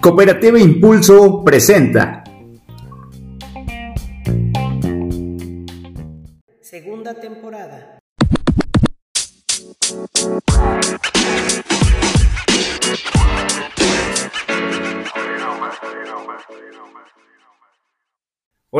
Cooperativa Impulso presenta.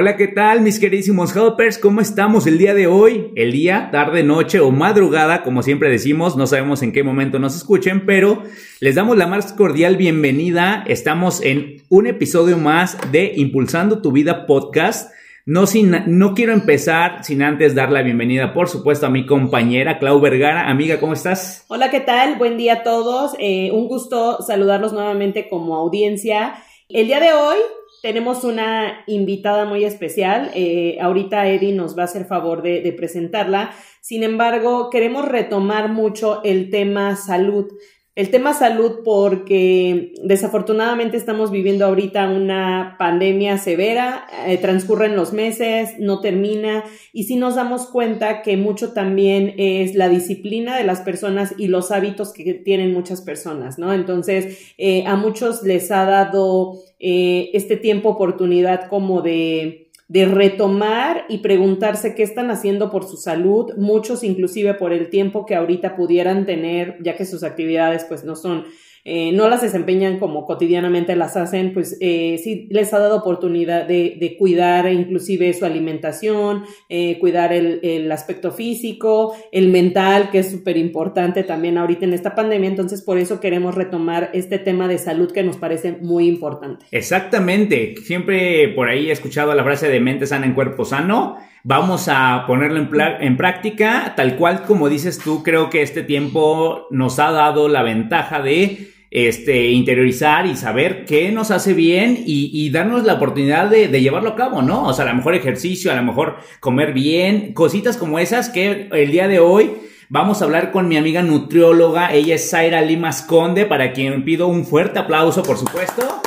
Hola, ¿qué tal mis queridísimos helpers? ¿Cómo estamos el día de hoy? El día, tarde, noche o madrugada, como siempre decimos, no sabemos en qué momento nos escuchen, pero les damos la más cordial bienvenida. Estamos en un episodio más de Impulsando tu Vida podcast. No, sin, no quiero empezar sin antes dar la bienvenida, por supuesto, a mi compañera Clau Vergara. Amiga, ¿cómo estás? Hola, ¿qué tal? Buen día a todos. Eh, un gusto saludarlos nuevamente como audiencia. El día de hoy tenemos una invitada muy especial. Eh, ahorita Eddie nos va a hacer favor de, de presentarla. Sin embargo, queremos retomar mucho el tema salud. El tema salud porque desafortunadamente estamos viviendo ahorita una pandemia severa, eh, transcurren los meses, no termina y sí nos damos cuenta que mucho también es la disciplina de las personas y los hábitos que tienen muchas personas, ¿no? Entonces, eh, a muchos les ha dado eh, este tiempo oportunidad como de de retomar y preguntarse qué están haciendo por su salud, muchos inclusive por el tiempo que ahorita pudieran tener, ya que sus actividades pues no son eh, no las desempeñan como cotidianamente las hacen, pues eh, sí les ha dado oportunidad de, cuidar inclusive su alimentación, eh, cuidar el, el, aspecto físico, el mental, que es súper importante también ahorita en esta pandemia. Entonces, por eso queremos retomar este tema de salud que nos parece muy importante. Exactamente. Siempre por ahí he escuchado la frase de mente sana en cuerpo sano. Vamos a ponerlo en, en, práctica, tal cual como dices tú, creo que este tiempo nos ha dado la ventaja de este, interiorizar y saber qué nos hace bien y, darnos la oportunidad de, de, llevarlo a cabo, ¿no? O sea, a lo mejor ejercicio, a lo mejor comer bien, cositas como esas que el día de hoy vamos a hablar con mi amiga nutrióloga, ella es Zaira Limas Conde, para quien pido un fuerte aplauso, por supuesto.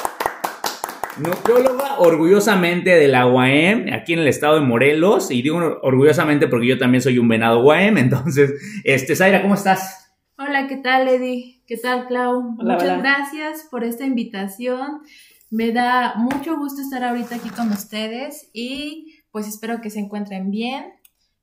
Nutrióloga orgullosamente de la UAM, aquí en el estado de Morelos, y digo orgullosamente porque yo también soy un venado UAM, entonces, este, Zaira, ¿cómo estás? Hola, ¿qué tal, Eddie? ¿Qué tal, Clau? Hola, Muchas hola. gracias por esta invitación. Me da mucho gusto estar ahorita aquí con ustedes y pues espero que se encuentren bien.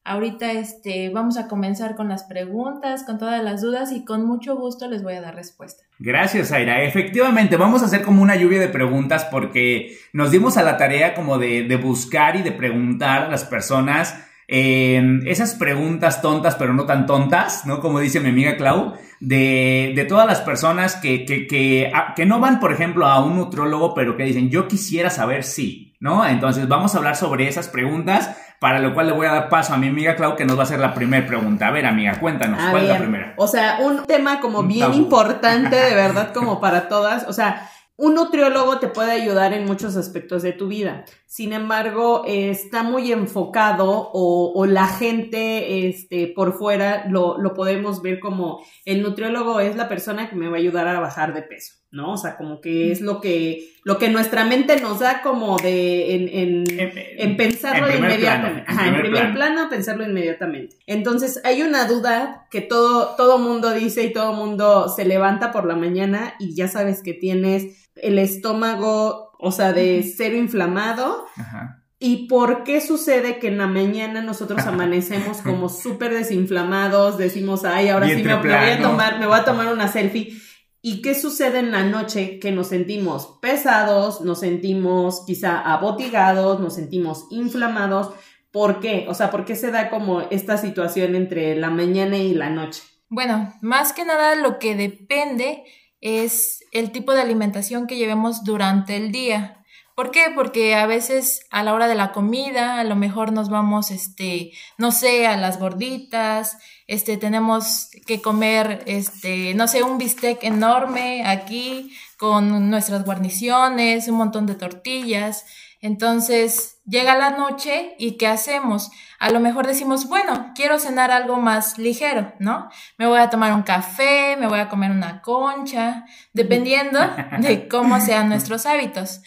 Ahorita este, vamos a comenzar con las preguntas, con todas las dudas y con mucho gusto les voy a dar respuesta. Gracias, Aira. Efectivamente, vamos a hacer como una lluvia de preguntas porque nos dimos a la tarea como de, de buscar y de preguntar a las personas eh, esas preguntas tontas pero no tan tontas, ¿no? Como dice mi amiga Clau, de, de todas las personas que, que, que, a, que, no van, por ejemplo, a un nutriólogo, pero que dicen, yo quisiera saber si, ¿no? Entonces vamos a hablar sobre esas preguntas, para lo cual le voy a dar paso a mi amiga Clau, que nos va a hacer la primera pregunta. A ver, amiga, cuéntanos, a ¿cuál ver, es la primera? O sea, un tema como Un bien tabú. importante, de verdad, como para todas, o sea... Un nutriólogo te puede ayudar en muchos aspectos de tu vida. Sin embargo, está muy enfocado o, o, la gente este, por fuera lo, lo podemos ver como el nutriólogo es la persona que me va a ayudar a bajar de peso, ¿no? O sea, como que es lo que, lo que nuestra mente nos da como de en, en, en, en pensarlo en inmediatamente. Plano, Ajá, en primer, plano. plano, pensarlo inmediatamente. Entonces, hay una duda que todo, todo mundo dice y todo mundo se levanta por la mañana y ya sabes que tienes el estómago, o sea, de cero inflamado. Ajá. ¿Y por qué sucede que en la mañana nosotros amanecemos como súper desinflamados? Decimos, ay, ahora sí me, me, voy a tomar, me voy a tomar una selfie. ¿Y qué sucede en la noche? Que nos sentimos pesados, nos sentimos quizá abotigados, nos sentimos inflamados. ¿Por qué? O sea, ¿por qué se da como esta situación entre la mañana y la noche? Bueno, más que nada lo que depende es el tipo de alimentación que llevemos durante el día. ¿Por qué? Porque a veces a la hora de la comida, a lo mejor nos vamos, este, no sé, a las gorditas, este, tenemos que comer, este, no sé, un bistec enorme aquí con nuestras guarniciones, un montón de tortillas. Entonces llega la noche y ¿qué hacemos? A lo mejor decimos, bueno, quiero cenar algo más ligero, ¿no? Me voy a tomar un café, me voy a comer una concha, dependiendo de cómo sean nuestros hábitos.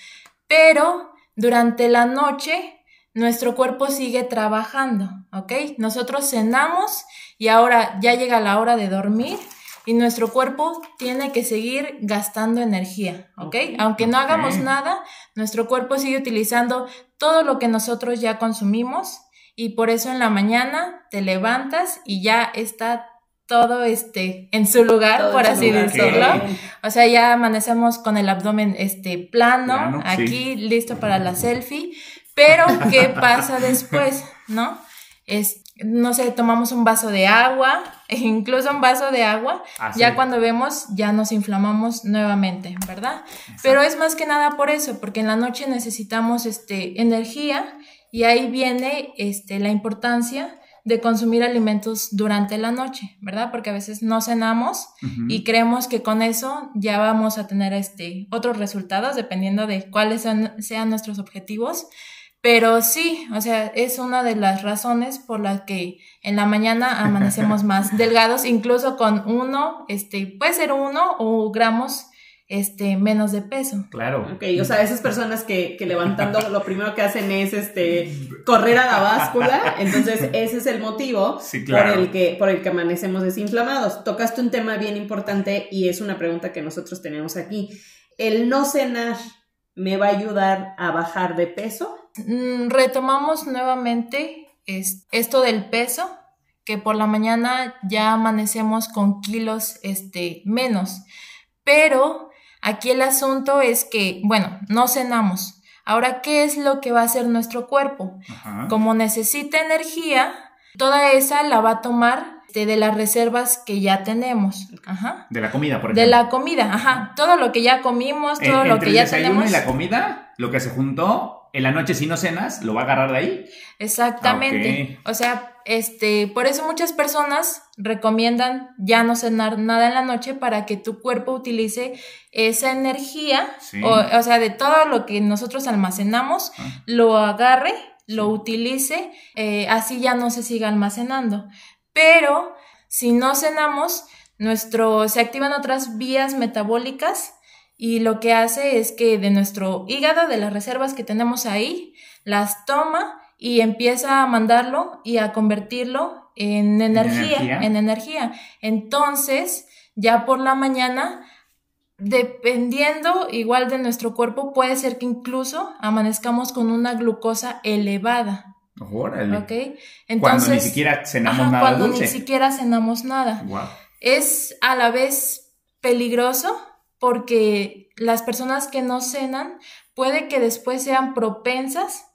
Pero durante la noche nuestro cuerpo sigue trabajando, ¿ok? Nosotros cenamos y ahora ya llega la hora de dormir, y nuestro cuerpo tiene que seguir gastando energía, ¿ok? Aunque no hagamos nada, nuestro cuerpo sigue utilizando todo lo que nosotros ya consumimos y por eso en la mañana te levantas y ya está todo este en su lugar, Todo por así lugar. decirlo. O sea, ya amanecemos con el abdomen este plano, Plano, sí. aquí listo para la selfie. Pero, ¿qué pasa después? ¿No? Es, no sé, tomamos un vaso de agua, e incluso un vaso de agua, Ah, ya cuando vemos, ya nos inflamamos nuevamente, ¿verdad? Pero es más que nada por eso, porque en la noche necesitamos este, energía y ahí viene este, la importancia de consumir alimentos durante la noche, ¿verdad? Porque a veces no cenamos y creemos que con eso ya vamos a tener este, otros resultados dependiendo de cuáles sean, sean nuestros objetivos. Pero sí, o sea, es una de las razones por las que en la mañana amanecemos más delgados, incluso con uno, este, puede ser uno o gramos, este, menos de peso. Claro. Ok, o sea, esas personas que, que levantando lo primero que hacen es este correr a la báscula, entonces ese es el motivo Sí, claro. por el que por el que amanecemos desinflamados. Tocaste un tema bien importante y es una pregunta que nosotros tenemos aquí. El no cenar me va a ayudar a bajar de peso? Mm, retomamos nuevamente es- esto del peso, que por la mañana ya amanecemos con kilos este, menos. Pero aquí el asunto es que, bueno, no cenamos. Ahora, ¿qué es lo que va a hacer nuestro cuerpo? Ajá. Como necesita energía, toda esa la va a tomar este, de las reservas que ya tenemos. Ajá. De la comida, por De ejemplo. la comida, ajá. Todo lo que ya comimos, todo lo que ya el desayuno tenemos. y la comida, lo que se juntó, en la noche si no cenas, lo va a agarrar de ahí. Exactamente. Ok. O sea, este, por eso muchas personas recomiendan ya no cenar nada en la noche para que tu cuerpo utilice esa energía, Sí. o, o sea, de todo lo que nosotros almacenamos, Ah. lo agarre, lo utilice, eh, así ya no se siga almacenando. Pero si no cenamos, nuestro, se activan otras vías metabólicas y lo que hace es que de nuestro hígado, de las reservas que tenemos ahí, las toma y empieza a mandarlo y a convertirlo en energía, energía? en energía. Entonces, ya por la mañana, dependiendo igual de nuestro cuerpo, puede ser que incluso amanezcamos con una glucosa elevada, Órale. ¿ok? Cuando Entonces, ni siquiera cenamos ajá, nada cuando dulce. ni siquiera cenamos nada Guau. es a la vez peligroso porque las personas que no cenan puede que después sean propensas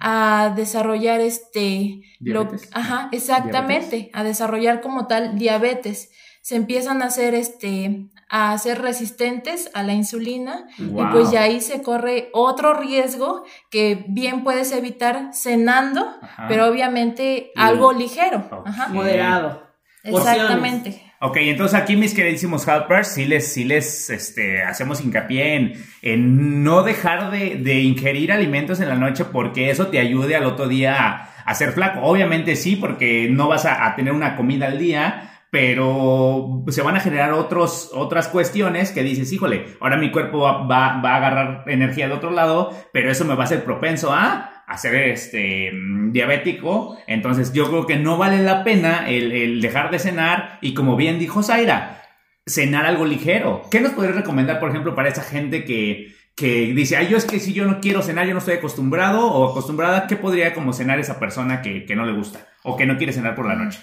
a desarrollar este lo- ajá, exactamente, a desarrollar como tal diabetes. Se empiezan a hacer este a ser resistentes a la insulina y pues ya ahí se corre otro riesgo que bien puedes evitar cenando, Ajá. pero obviamente algo ligero. Ajá. Moderado. Porciones. Exactamente. Ok, entonces aquí mis queridísimos helpers, sí les, sí les este, hacemos hincapié en, en no dejar de, de ingerir alimentos en la noche porque eso te ayude al otro día a, ser flaco. Obviamente sí, porque no vas a, tener una comida al día, pero se van a generar otros, otras cuestiones que dices, híjole, ahora mi cuerpo va, va, a agarrar energía de otro lado, pero eso me va a hacer propenso a a ser este mm, diabético, entonces yo creo que no vale la pena el, el dejar de cenar y como bien dijo Zaira, cenar algo ligero. ¿Qué nos podrías recomendar, por ejemplo, para esa gente que, que dice, ay, yo es que si yo no quiero cenar, yo no estoy acostumbrado o acostumbrada, ¿qué podría como cenar esa persona que, que no le gusta o que no quiere cenar por la noche?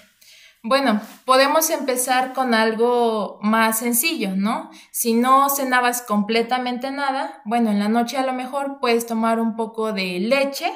Bueno, podemos empezar con algo más sencillo, ¿no? Si no cenabas completamente nada, bueno, en la noche a lo mejor puedes tomar un poco de leche,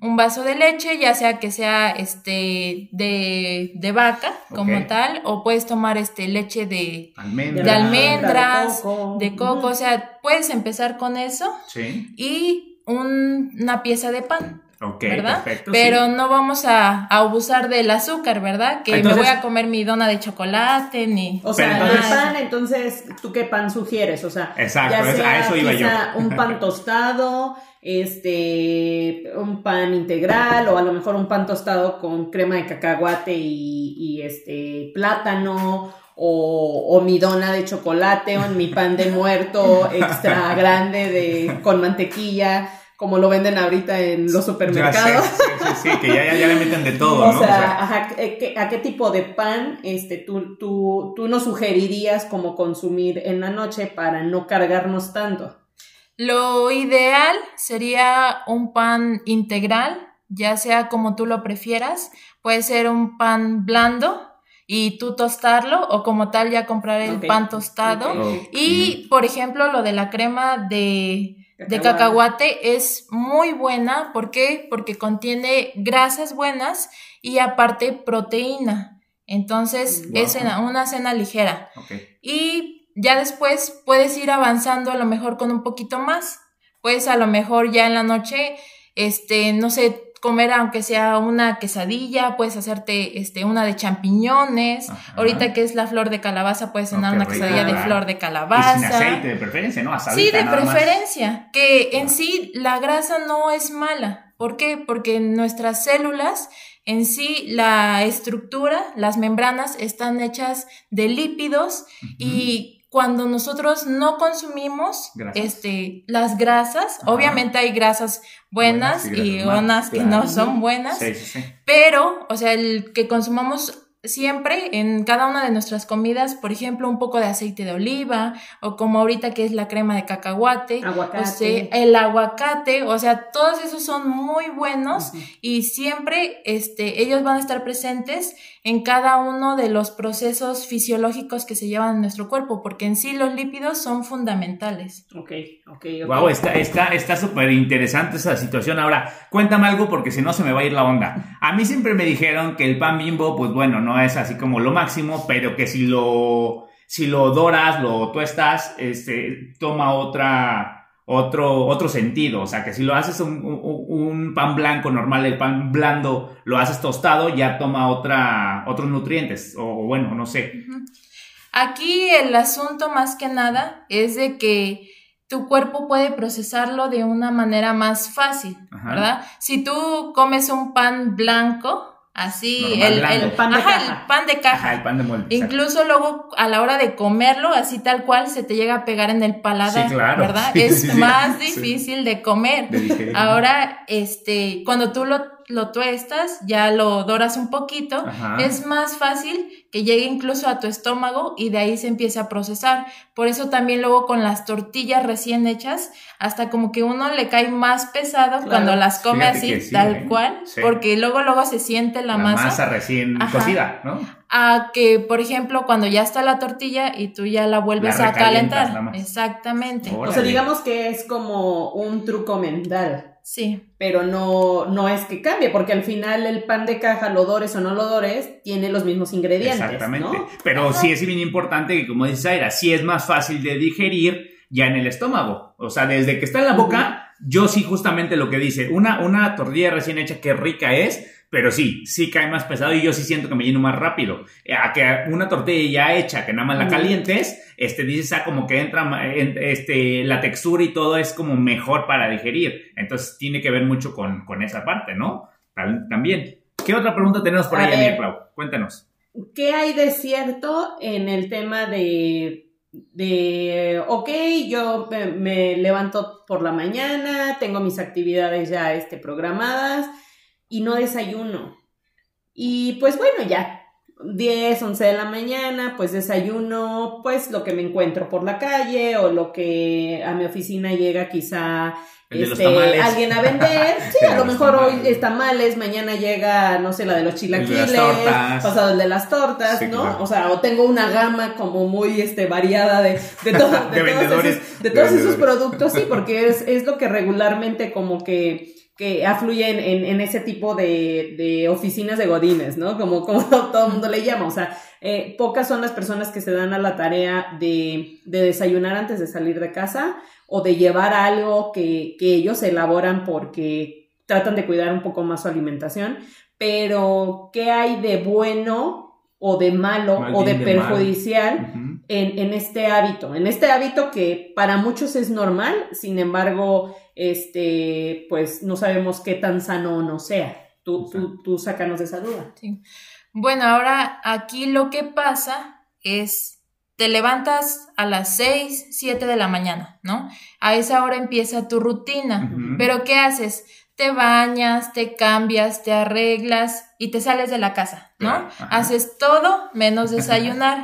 un vaso de leche, ya sea que sea este de, de vaca como tal, o puedes tomar este leche de, Almendra. de almendras, de coco. de coco, o sea, puedes empezar con eso Sí. y un- una pieza de pan. Ok, ¿verdad? perfecto. Pero sí. no vamos a, a abusar del azúcar, ¿verdad? Que Entonces- me voy a comer mi dona de chocolate, ni... O sea, Pero el entonces- pan, entonces, ¿tú qué pan sugieres? O sea, Exacto, ya es- a sea eso iba yo. quizá un pan tostado, este, un pan integral, o a lo mejor un pan tostado con crema de cacahuate y, y, este, plátano, o, o mi dona de chocolate, o mi pan de muerto extra grande de, con mantequilla, como lo venden ahorita en los supermercados. Sí, sí, sí, que ya, ya, le meten de todo, o ¿no? Sea, ajá, ¿a qué tipo de pan este, tú, tú, tú nos sugerirías como consumir en la noche para no cargarnos tanto? Lo ideal sería un pan integral, ya sea como tú lo prefieras. Puede ser un pan blando y tú tostarlo o como tal ya comprar el pan tostado. Y, por ejemplo, lo de la crema de, de cacahuate es muy buena. ¿Por qué? Porque contiene grasas buenas y aparte proteína. Entonces es una cena ligera. Y ya después puedes ir avanzando a lo mejor con un poquito más. Puedes a lo mejor ya en la noche, este, no sé, comer aunque sea una quesadilla, puedes hacerte este, una de champiñones. Ahorita que es la flor de calabaza, puedes cenar una quesadilla de flor de calabaza. sin aceite de preferencia, ¿no? sí, de preferencia. Que en sí la grasa no es mala. ¿Por qué? Porque nuestras células en sí, la estructura, las membranas están hechas de lípidos y cuando nosotros no consumimos este, las grasas, obviamente hay grasas buenas, y, unas que no son buenas, pero, o sea, el que consumamos siempre en cada una de nuestras comidas, por ejemplo, un poco de aceite de oliva o como ahorita que es la crema de cacahuate, aguacate. el aguacate, o sea, todos esos son muy buenos y siempre este ellos van a estar presentes en cada uno de los procesos fisiológicos que se llevan en nuestro cuerpo, porque en sí los lípidos son fundamentales. Ok, ok, ok. Wow, está está está súper interesante esa situación. Ahora, cuéntame algo porque si no se me va a ir la onda. A mí siempre me dijeron que el pan bimbo, pues bueno, no es así como lo máximo, pero que si lo, si lo doras, lo tuestas, este, toma otra, otro, otro sentido. O sea, que si lo haces un, pan blanco normal, el pan blando, lo haces tostado, ya toma otra, otros nutrientes. O bueno, no sé. Aquí el asunto más que nada es de que tu cuerpo puede procesarlo de una manera más fácil, ¿verdad? Si tú comes un pan blanco, Así, el, pan, de caja. el pan de caja. el pan de molde. Incluso luego a la hora de comerlo, así tal cual, se te llega a pegar en el paladar, sí, claro. ¿verdad? es más difícil de comer. Ahora, este, cuando tú lo lo tuestas, ya lo doras un poquito, es más fácil que llegue incluso a tu estómago y de ahí se empiece a procesar. Por eso también luego con las tortillas recién hechas, hasta como que uno le cae más pesado cuando las come así, tal ¿eh? cual, porque luego luego se siente la, masa. masa recién cocida, ¿no? A que, por ejemplo, cuando ya está la tortilla y tú ya la vuelves a calentar. Exactamente. O sea, digamos que es como un truco mental. Sí. Pero no, no es que cambie, porque al final el pan de caja, lo dores o no lo dores, tiene los mismos ingredientes. Exactamente. Pero sí es bien importante que, como dice Aira, sí es más fácil de digerir ya en el estómago. O sea, desde que está en la boca, yo sí justamente lo que dice, una, una tortilla recién hecha que rica es, pero sí, sí cae más pesado y yo sí siento que me lleno más rápido. Eh, a que una tortilla ya hecha, que nada más la calientes, este, dices, ah, como que entra, este, la textura y todo es como mejor para digerir. Entonces tiene que ver mucho con, esa parte, ¿no? También. ¿Qué otra pregunta tenemos por ahí, Clau? Cuéntanos. ¿Qué hay de cierto en el tema de de, ok, yo me, levanto por la mañana, tengo mis actividades ya este, programadas, y no desayuno. Y pues bueno, ya 10, 11 de la mañana, pues desayuno, pues lo que me encuentro por la calle o lo que a mi oficina llega quizá este, alguien a vender. Sí, a lo mejor hoy es tamales, mañana llega, no sé, la de los chilaquiles, pasado el de las tortas, ¿no? O sea, o tengo una gama como muy este, variada de, de, todo, de, todos, esos, productos, sí, porque es, es lo que regularmente como que que afluyen en, ese tipo de, oficinas de godines, ¿no? Como, como todo el mundo le llama. O sea, eh, pocas son las personas que se dan a la tarea de, desayunar antes de salir de casa o de llevar algo que, ellos elaboran porque tratan de cuidar un poco más su alimentación. Pero, ¿qué hay de bueno o de malo o de, perjudicial en, en, este hábito? En este hábito que para muchos es normal, sin embargo, este, pues no sabemos qué tan sano o no sea. Tú, tú, tú sácanos de esa duda. Sí. Bueno, ahora aquí lo que pasa es te levantas a las 6, 7 de la mañana, ¿no? A esa hora empieza tu rutina. Pero ¿qué haces? Te bañas, te cambias, te arreglas y te sales de la casa, ¿no? Claro. Haces todo menos desayunar.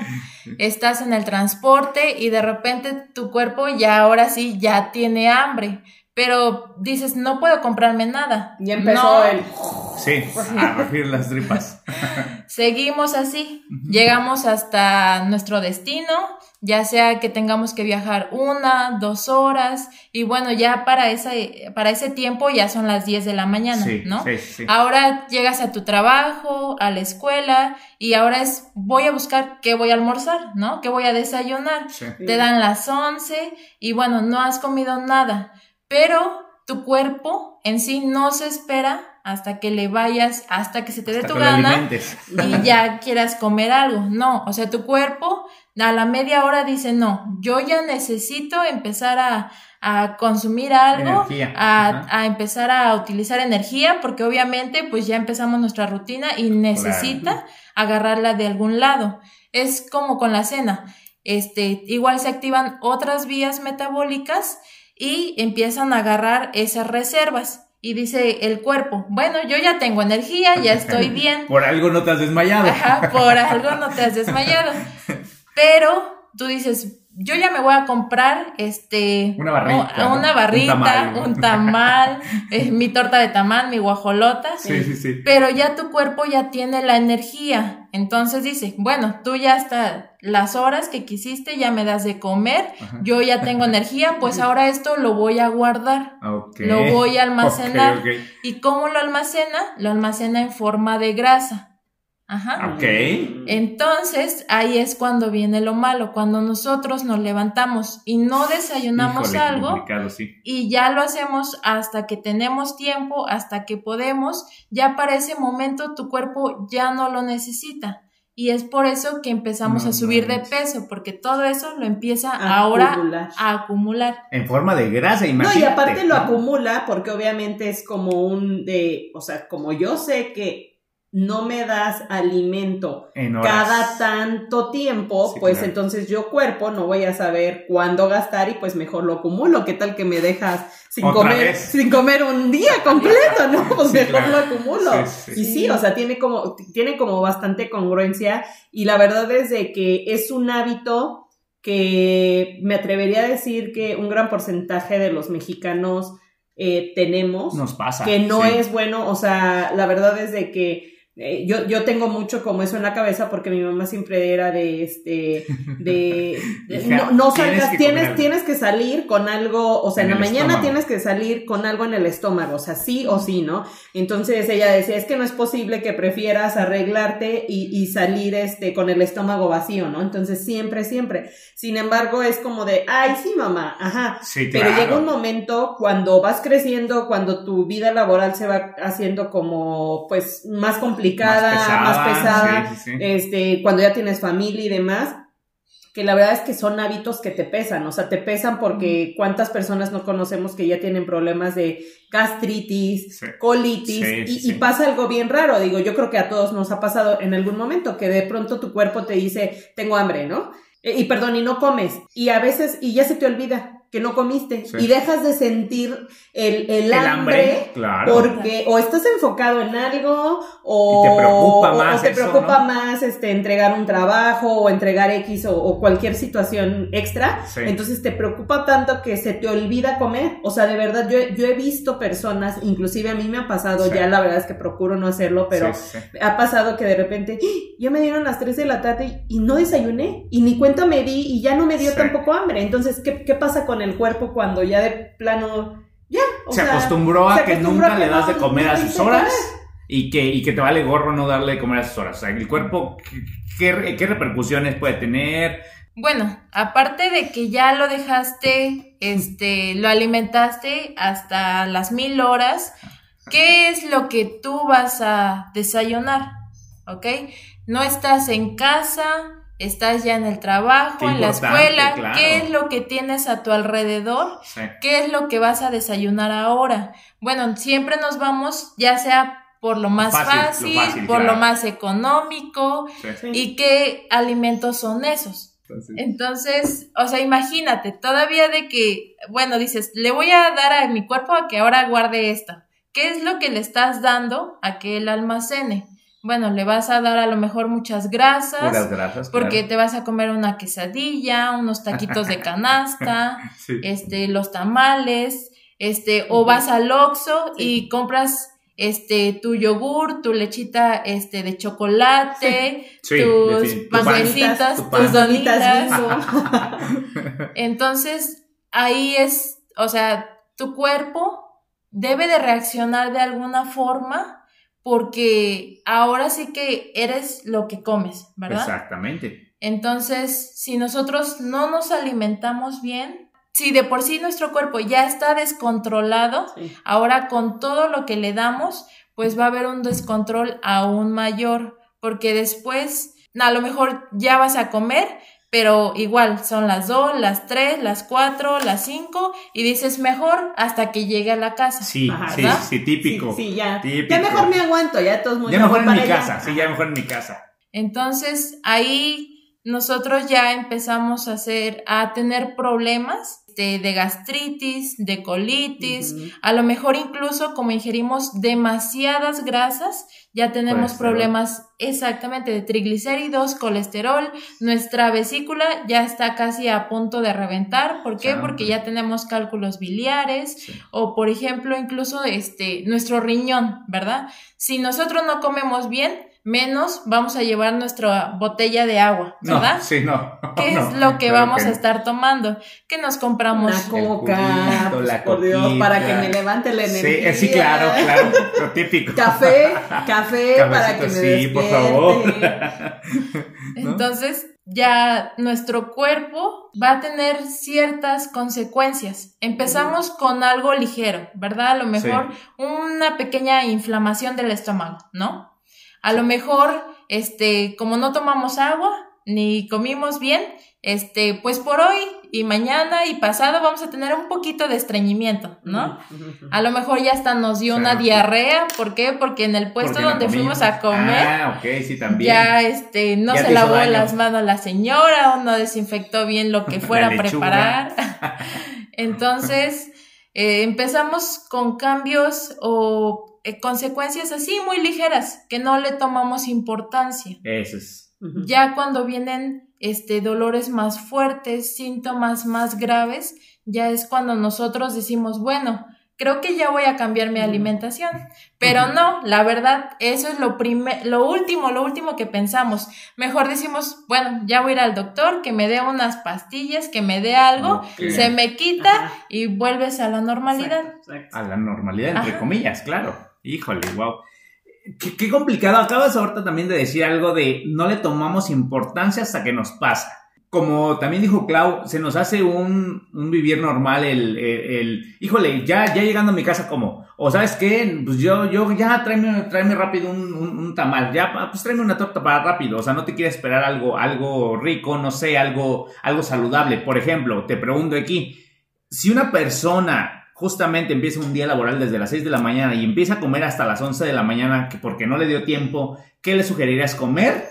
Estás en el transporte y de repente tu cuerpo ya ahora sí ya tiene hambre. Pero dices, no puedo comprarme nada. Ya empezó No, el... Sí, a regir las tripas. Seguimos así, llegamos hasta nuestro destino, ya sea que tengamos que viajar una, dos horas, y bueno, ya para, esa, para ese tiempo ya son las 10 de la mañana, Sí, ¿no? sí, sí. Ahora llegas a tu trabajo, a la escuela, y ahora es, voy a buscar qué voy a almorzar, ¿no? ¿Qué voy a desayunar? Sí. Te dan las 11 y bueno, no has comido nada, pero tu cuerpo en sí no se espera hasta que le vayas, hasta que se te dé tu gana y ya quieras comer algo. No, o sea, tu cuerpo a la media hora dice, no, yo ya necesito empezar a, a consumir algo, a, a empezar a utilizar energía, porque obviamente pues ya empezamos nuestra rutina y necesita agarrarla de algún lado. Es como con la cena. Este, igual se activan otras vías metabólicas y empiezan a agarrar esas reservas. Y dice el cuerpo, bueno, yo ya tengo energía, ya estoy bien. Por algo no te has desmayado. Ajá, por algo no te has desmayado. Pero tú dices, yo ya me voy a comprar este Una barrita, Un tamal, ¿no? un tamal, eh, mi torta de tamal, mi guajolota. Sí, sí, sí. Pero ya tu cuerpo ya tiene la energía. Entonces dice, bueno, tú ya hasta las horas que quisiste ya me das de comer, Ajá. yo ya tengo energía, pues ahora esto lo voy a guardar. Lo voy a almacenar. ¿Y cómo lo almacena? Lo almacena en forma de grasa. Ajá. Ok. Entonces, ahí es cuando viene lo malo, cuando nosotros nos levantamos y no desayunamos Híjole, algo sí. y ya lo hacemos hasta que tenemos tiempo, hasta que podemos, ya para ese momento tu cuerpo ya no lo necesita. Y es por eso que empezamos No a subir de peso, porque todo eso lo empieza A ahora acumular. a acumular. En forma de grasa, No, imagínate. y aparte lo ¿no? acumula porque obviamente es como un de, o sea, como yo sé que no me das alimento cada tanto tiempo, Sí, pues claro. entonces yo cuerpo no voy a saber cuándo gastar y pues mejor lo acumulo. ¿Qué tal que me dejas sin comer, vez. sin comer un día completo, no? Pues Sí, mejor claro. lo acumulo. Sí. Y sí, o sea, tiene como, tiene como bastante congruencia y la verdad es de que es un hábito que me atrevería a decir que un gran porcentaje de los mexicanos eh, tenemos, Nos pasa. que no es bueno, o sea, la verdad es de que eh, yo, yo tengo mucho como eso en la cabeza porque mi mamá siempre era de este, de, no, no tienes salgas, que tienes, que salir con algo, o sea, en, En la mañana estómago. tienes que salir con algo en el estómago, o sea, sí o sí, ¿no? Entonces ella decía, es que no es posible que prefieras arreglarte y, y salir este con el estómago vacío, ¿no? Entonces siempre, siempre. Sin embargo, es como de, ay, sí, mamá, ajá. Sí, Pero llega un momento cuando vas creciendo, cuando tu vida laboral se va haciendo como, pues, más complicada, más pesada, sí, sí, sí. este, cuando ya tienes familia y demás, que la verdad es que son hábitos que te pesan, o sea, te pesan porque cuántas personas no conocemos que ya tienen problemas de gastritis, Sí. colitis, Sí, y, sí, y sí. pasa algo bien raro, digo, yo creo que a todos nos ha pasado en algún momento que de pronto tu cuerpo te dice, tengo hambre, ¿no? Eh, Y perdón, y no comes, y a veces, y ya se te olvida que no comiste, Sí. y dejas de sentir el, el El hambre, hambre, claro. porque o estás enfocado en algo o Y te preocupa o más te eso, preocupa ¿no? más este entregar un trabajo o entregar X o, o cualquier situación extra Sí. entonces te preocupa tanto que se te olvida comer o sea de verdad yo, yo he visto personas inclusive a mí me ha pasado Sí. ya la verdad es que procuro no hacerlo pero ha pasado que de repente ¡Ah! ya me dieron las 3 de la tarde y no desayuné y ni cuenta me di y ya no me dio tampoco hambre entonces ¿qué, qué pasa con el cuerpo cuando ya de plano ya o se sea, acostumbró a se que acostumbró nunca a que le das no- de comer a no sus horas y que, y que te vale gorro no darle de comer a sus horas. O sea, el cuerpo, ¿qué, qué, qué repercusiones puede tener? Bueno, aparte de que ya lo dejaste, este, lo alimentaste hasta las mil horas, ¿qué es lo que tú vas a desayunar? ¿Ok? No estás en casa, estás ya en el trabajo, Qué en la escuela, claro. ¿qué es lo que tienes a tu alrededor? Sí. ¿Qué es lo que vas a desayunar ahora? Bueno, siempre nos vamos, ya sea por lo más Fácil, lo fácil, fácil, por claro. lo más económico, sí. Sí. ¿Y qué alimentos son esos? Entonces, Entonces, o sea, imagínate, todavía de que, bueno, dices, le voy a dar a mi cuerpo a que ahora guarde esto. ¿Qué es lo que le estás dando a que él almacene? Bueno, le vas a dar a lo mejor muchas grasas, grasas. porque claro. te vas a comer una quesadilla, unos taquitos de canasta, Sí. este, los tamales, este, o vas al Oxxo y compras este tu yogur, tu lechita este de chocolate, Sí, tus defini- tu pan. panquecitas, Tu pan. tus donitas. Entonces, ahí es, o sea, tu cuerpo debe de reaccionar de alguna forma porque ahora sí que eres lo que comes, ¿verdad? Exactamente. Entonces, si nosotros no nos alimentamos bien, si de por sí nuestro cuerpo ya está descontrolado, Sí. ahora con todo lo que le damos, pues va a haber un descontrol aún mayor, porque después, a lo mejor ya vas a comer, pero igual son las 2, las 3, las 4, las 5, y dices mejor hasta que llegue a la casa. Sí, Ajá, sí, sí, típico. Sí, sí, ya. Típico. Ya mejor me aguanto, ya todos modos. Ya mejor en mi allá. casa, sí, ya mejor en mi casa. Entonces ahí nosotros ya empezamos a hacer, a tener problemas de, de gastritis, de colitis, a lo mejor incluso como ingerimos demasiadas grasas, ya tenemos Colesterol. problemas exactamente de triglicéridos, colesterol, nuestra vesícula ya está casi a punto de reventar, ¿por qué? Porque ya tenemos cálculos biliares Sí. o por ejemplo incluso este nuestro riñón, ¿verdad? Si nosotros no comemos bien, menos vamos a llevar nuestra botella de agua, ¿verdad? No, sí, no. ¿Qué no, es lo que claro vamos que a estar tomando? Que nos compramos Una coca, juguito, la por Dios, para que me levante la Sí, energía. eh, sí, claro, claro, lo típico. Café, café para que me Cafecito, sí, por despierte. favor. Entonces, ya nuestro cuerpo va a tener ciertas consecuencias. Empezamos con algo ligero, ¿verdad? A lo mejor una pequeña inflamación del estómago, ¿no? A lo mejor, este, como no tomamos agua ni comimos bien, este, pues por hoy y mañana y pasado vamos a tener un poquito de estreñimiento, ¿no? A lo mejor ya hasta nos dio una diarrea, ¿por qué? Porque en el puesto donde comimos. fuimos a comer Ah, sí, también. ya este no Ya se lavó daño. las manos la señora o no desinfectó bien lo que fuera a preparar. Entonces, eh, empezamos con cambios o eh, consecuencias así muy ligeras que no le tomamos importancia. Eso es. Ya cuando vienen este dolores más fuertes, síntomas más graves, ya es cuando nosotros decimos, bueno, creo que ya voy a cambiar mi alimentación. Pero no, la verdad, eso es lo prime- lo último, lo último que pensamos. Mejor decimos, bueno, ya voy a ir al doctor, que me dé unas pastillas, que me dé algo, se me quita Ajá. y vuelves a la normalidad. Exacto, exacto. A la normalidad, entre Ajá. comillas, claro. Híjole, wow. Qué, qué complicado. Acabas ahorita también de decir algo de no le tomamos importancia hasta que nos pasa. Como también dijo Clau, se nos hace un, vivir normal el, híjole, ya, ya llegando a mi casa como, o sabes qué, pues yo, yo, ya tráeme, tráeme rápido un, tamal, ya, pues tráeme una torta para rápido, o sea, no te quieres esperar algo, algo rico, no sé, algo, algo saludable. Por ejemplo, te pregunto aquí, si una persona justamente empieza un día laboral desde las 6 de la mañana y empieza a comer hasta las 11 de la mañana que porque no le dio tiempo, ¿qué le sugerirías comer?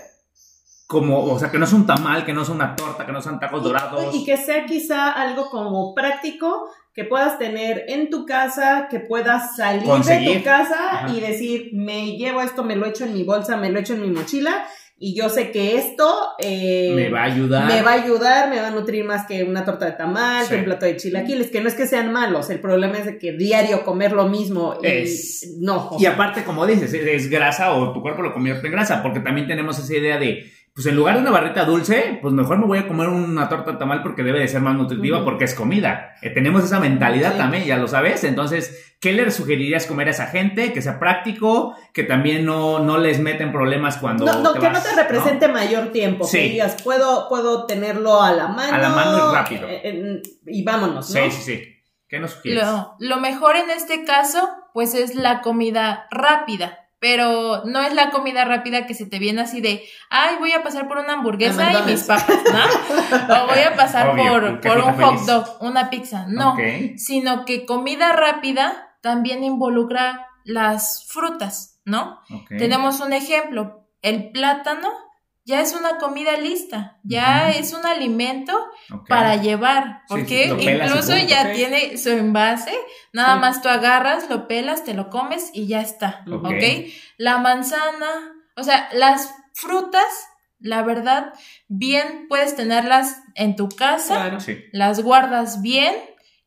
Como, o sea, que no es un tamal, que no es una torta, que no sean tacos dorados. Y que sea quizá algo como práctico que puedas tener en tu casa, que puedas salir de tu casa Ajá. y decir, me llevo esto, me lo echo en mi bolsa, me lo echo en mi mochila y yo sé que esto eh, me va a ayudar. me va a ayudar, me va a nutrir más que una torta de tamal, Sí. que un plato de chilaquiles, que no es que sean malos, el problema es de que diario comer lo mismo y Es- no. Y aparte, como dices, es, es grasa o tu cuerpo lo convierte en grasa, porque también tenemos esa idea de, pues en lugar de una barrita dulce, pues mejor me voy a comer una torta tamal porque debe de ser más nutritiva porque es comida. Eh, tenemos esa mentalidad Sí. también, ya lo sabes. Entonces, ¿qué le sugerirías comer a esa gente? Que sea práctico, que también no, no les meten problemas cuando no, no, te que vas, no te represente mayor tiempo, Sí. que digas, puedo, puedo tenerlo a la mano. A la mano y rápido. eh, eh, y vámonos, ¿no? Sí, sí, sí. ¿Qué nos sugieres? Lo, lo mejor en este caso, pues es la comida rápida. Pero no es la comida rápida que se te viene así de, ay, voy a pasar por una hamburguesa y mis papas, ¿no? O voy a pasar Obvio, por, un por un hot dog, una pizza. No, sino que comida rápida también involucra las frutas, ¿no? Tenemos un ejemplo, el plátano ya es una comida lista, ya es un alimento para llevar, porque sí, incluso punto. ya tiene su envase, nada Sí. más tú agarras, lo pelas, te lo comes y ya está, Ok. ¿ok? La manzana, o sea, las frutas, la verdad, bien puedes tenerlas en tu casa, Claro. Sí. las guardas bien,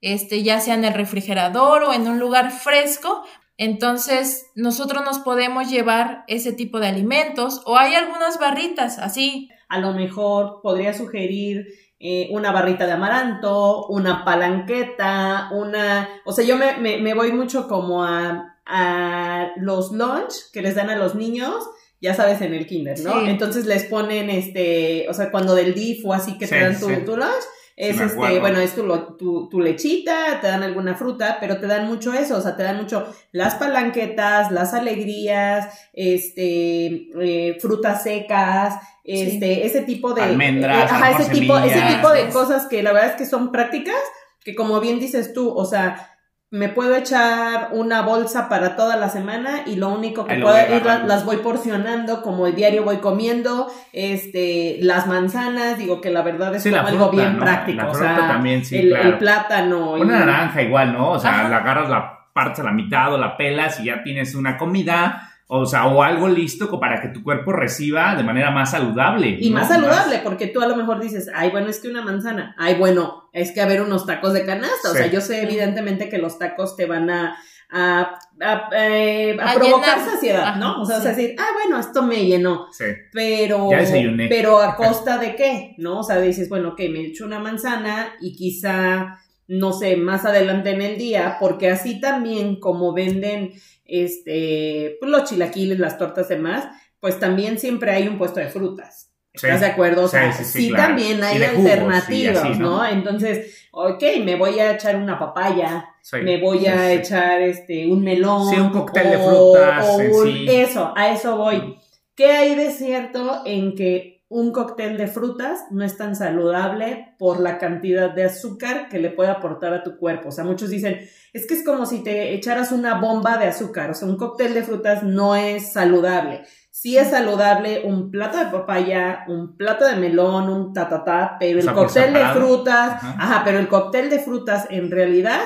este, ya sea en el refrigerador o en un lugar fresco. Entonces, nosotros nos podemos llevar ese tipo de alimentos o hay algunas barritas así. A lo mejor podría sugerir eh, una barrita de amaranto, una palanqueta, una... O sea, yo me, me- me voy mucho como a, a los lunch que les dan a los niños, ya sabes, en el kinder, ¿no? Sí. Entonces les ponen, este, o sea, cuando del DIF o así que Sí, te dan tu, sí. tu lunch, es este, bueno, es tu, tu, tu lechita, te dan alguna fruta, pero te dan mucho eso, o sea, te dan mucho las palanquetas, las alegrías, este, eh, frutas secas, este, ese tipo de... Almendras, eh, ajá, ese tipo, ese tipo de cosas que la verdad es que son prácticas, que como bien dices tú, o sea, me puedo echar una bolsa para toda la semana y lo único que lo puedo ir, la- las voy porcionando, como el diario voy comiendo, este, las manzanas, digo que la verdad es Sí, como algo bien ¿no? práctico, La o sea, también, sí, el, claro. el plátano. y- Una naranja igual, ¿no? O sea, Ajá. la agarras, la partes a la mitad o la pelas y ya tienes una comida, o sea, o algo listo para que tu cuerpo reciba de manera más saludable. Y ¿no? más saludable, porque tú a lo mejor dices, ay, bueno, es que una manzana, ay, bueno, es que haber unos tacos de canasta, o Sí. sea, yo sé evidentemente que los tacos te van a, a, a, eh, a A provocar llenar. saciedad, Ajá, ¿no? O sea, sí. vas a decir, ah, bueno, esto me llenó, Sí. pero, Ya desayuné. pero a costa de qué, ¿no? O sea, dices, bueno, ok, me echo una manzana y quizá, no sé, más adelante en el día, porque así también como venden, este, pues, los chilaquiles, las tortas y demás, pues también siempre hay un puesto de frutas. Sí. ¿Estás de acuerdo? O Sí, sea, sí, sí, sí, claro. también hay de jugos, alternativas, así, ¿no? ¿no? Entonces, ok, me voy a echar una papaya, me voy a echar este un melón. Sí, un cóctel de o- frutas o un-. Eso, a eso voy. ¿Qué hay de cierto en que un cóctel de frutas no es tan saludable por la cantidad de azúcar que le puede aportar a tu cuerpo? O sea, muchos dicen, es que es como si te echaras una bomba de azúcar. O sea, un cóctel de frutas no es saludable. Sí es saludable un plato de papaya, un plato de melón, un tatatá, pero el cóctel de frutas, Ajá. ajá, pero el cóctel de frutas en realidad,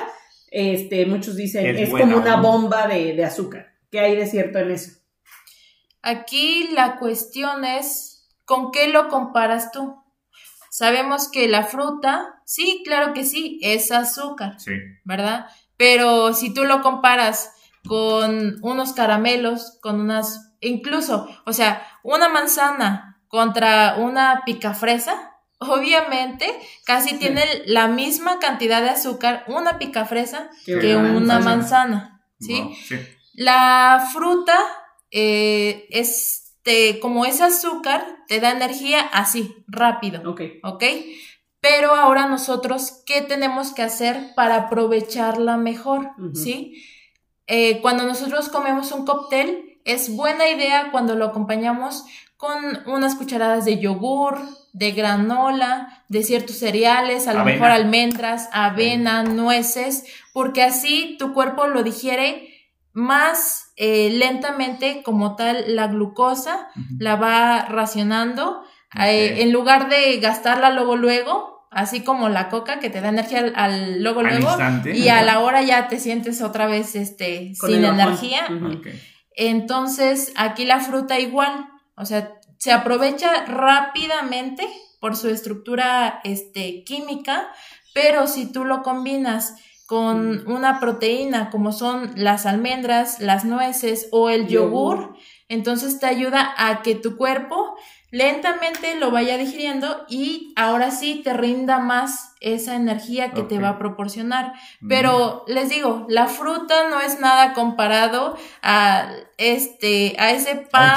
este, muchos dicen, Es es, como una bomba de, de azúcar. ¿Qué hay de cierto en eso? Aquí la cuestión es, ¿con qué lo comparas tú? Sabemos que la fruta, sí, claro que sí, es azúcar, Sí. ¿verdad? Pero si tú lo comparas con unos caramelos, con unas, incluso, o sea, una manzana contra una picafresa, obviamente casi tienen la misma cantidad de azúcar una picafresa que una manzana, ¿sí? Sí. La fruta, eh, este, como es azúcar, te da energía así, rápido, Ok. ¿ok? Pero ahora nosotros, ¿qué tenemos que hacer para aprovecharla mejor? ¿Sí? Eh, cuando nosotros comemos un cóctel, es buena idea cuando lo acompañamos con unas cucharadas de yogur, de granola, de ciertos cereales, a lo Avena. mejor almendras, avena, nueces, porque así tu cuerpo lo digiere más eh, lentamente como tal la glucosa, la va racionando, eh, en lugar de gastarla luego luego, así como la coca que te da energía al, al luego Al luego, instante. y a la hora ya te sientes otra vez este Con sin energía. Entonces, aquí la fruta igual, o sea, se aprovecha rápidamente por su estructura este, química, pero si tú lo combinas con una proteína como son las almendras, las nueces o el yogur, entonces te ayuda a que tu cuerpo lentamente lo vaya digiriendo y ahora sí te rinda más esa energía que te va a proporcionar. Pero les digo, la fruta no es nada comparado a este, a ese pan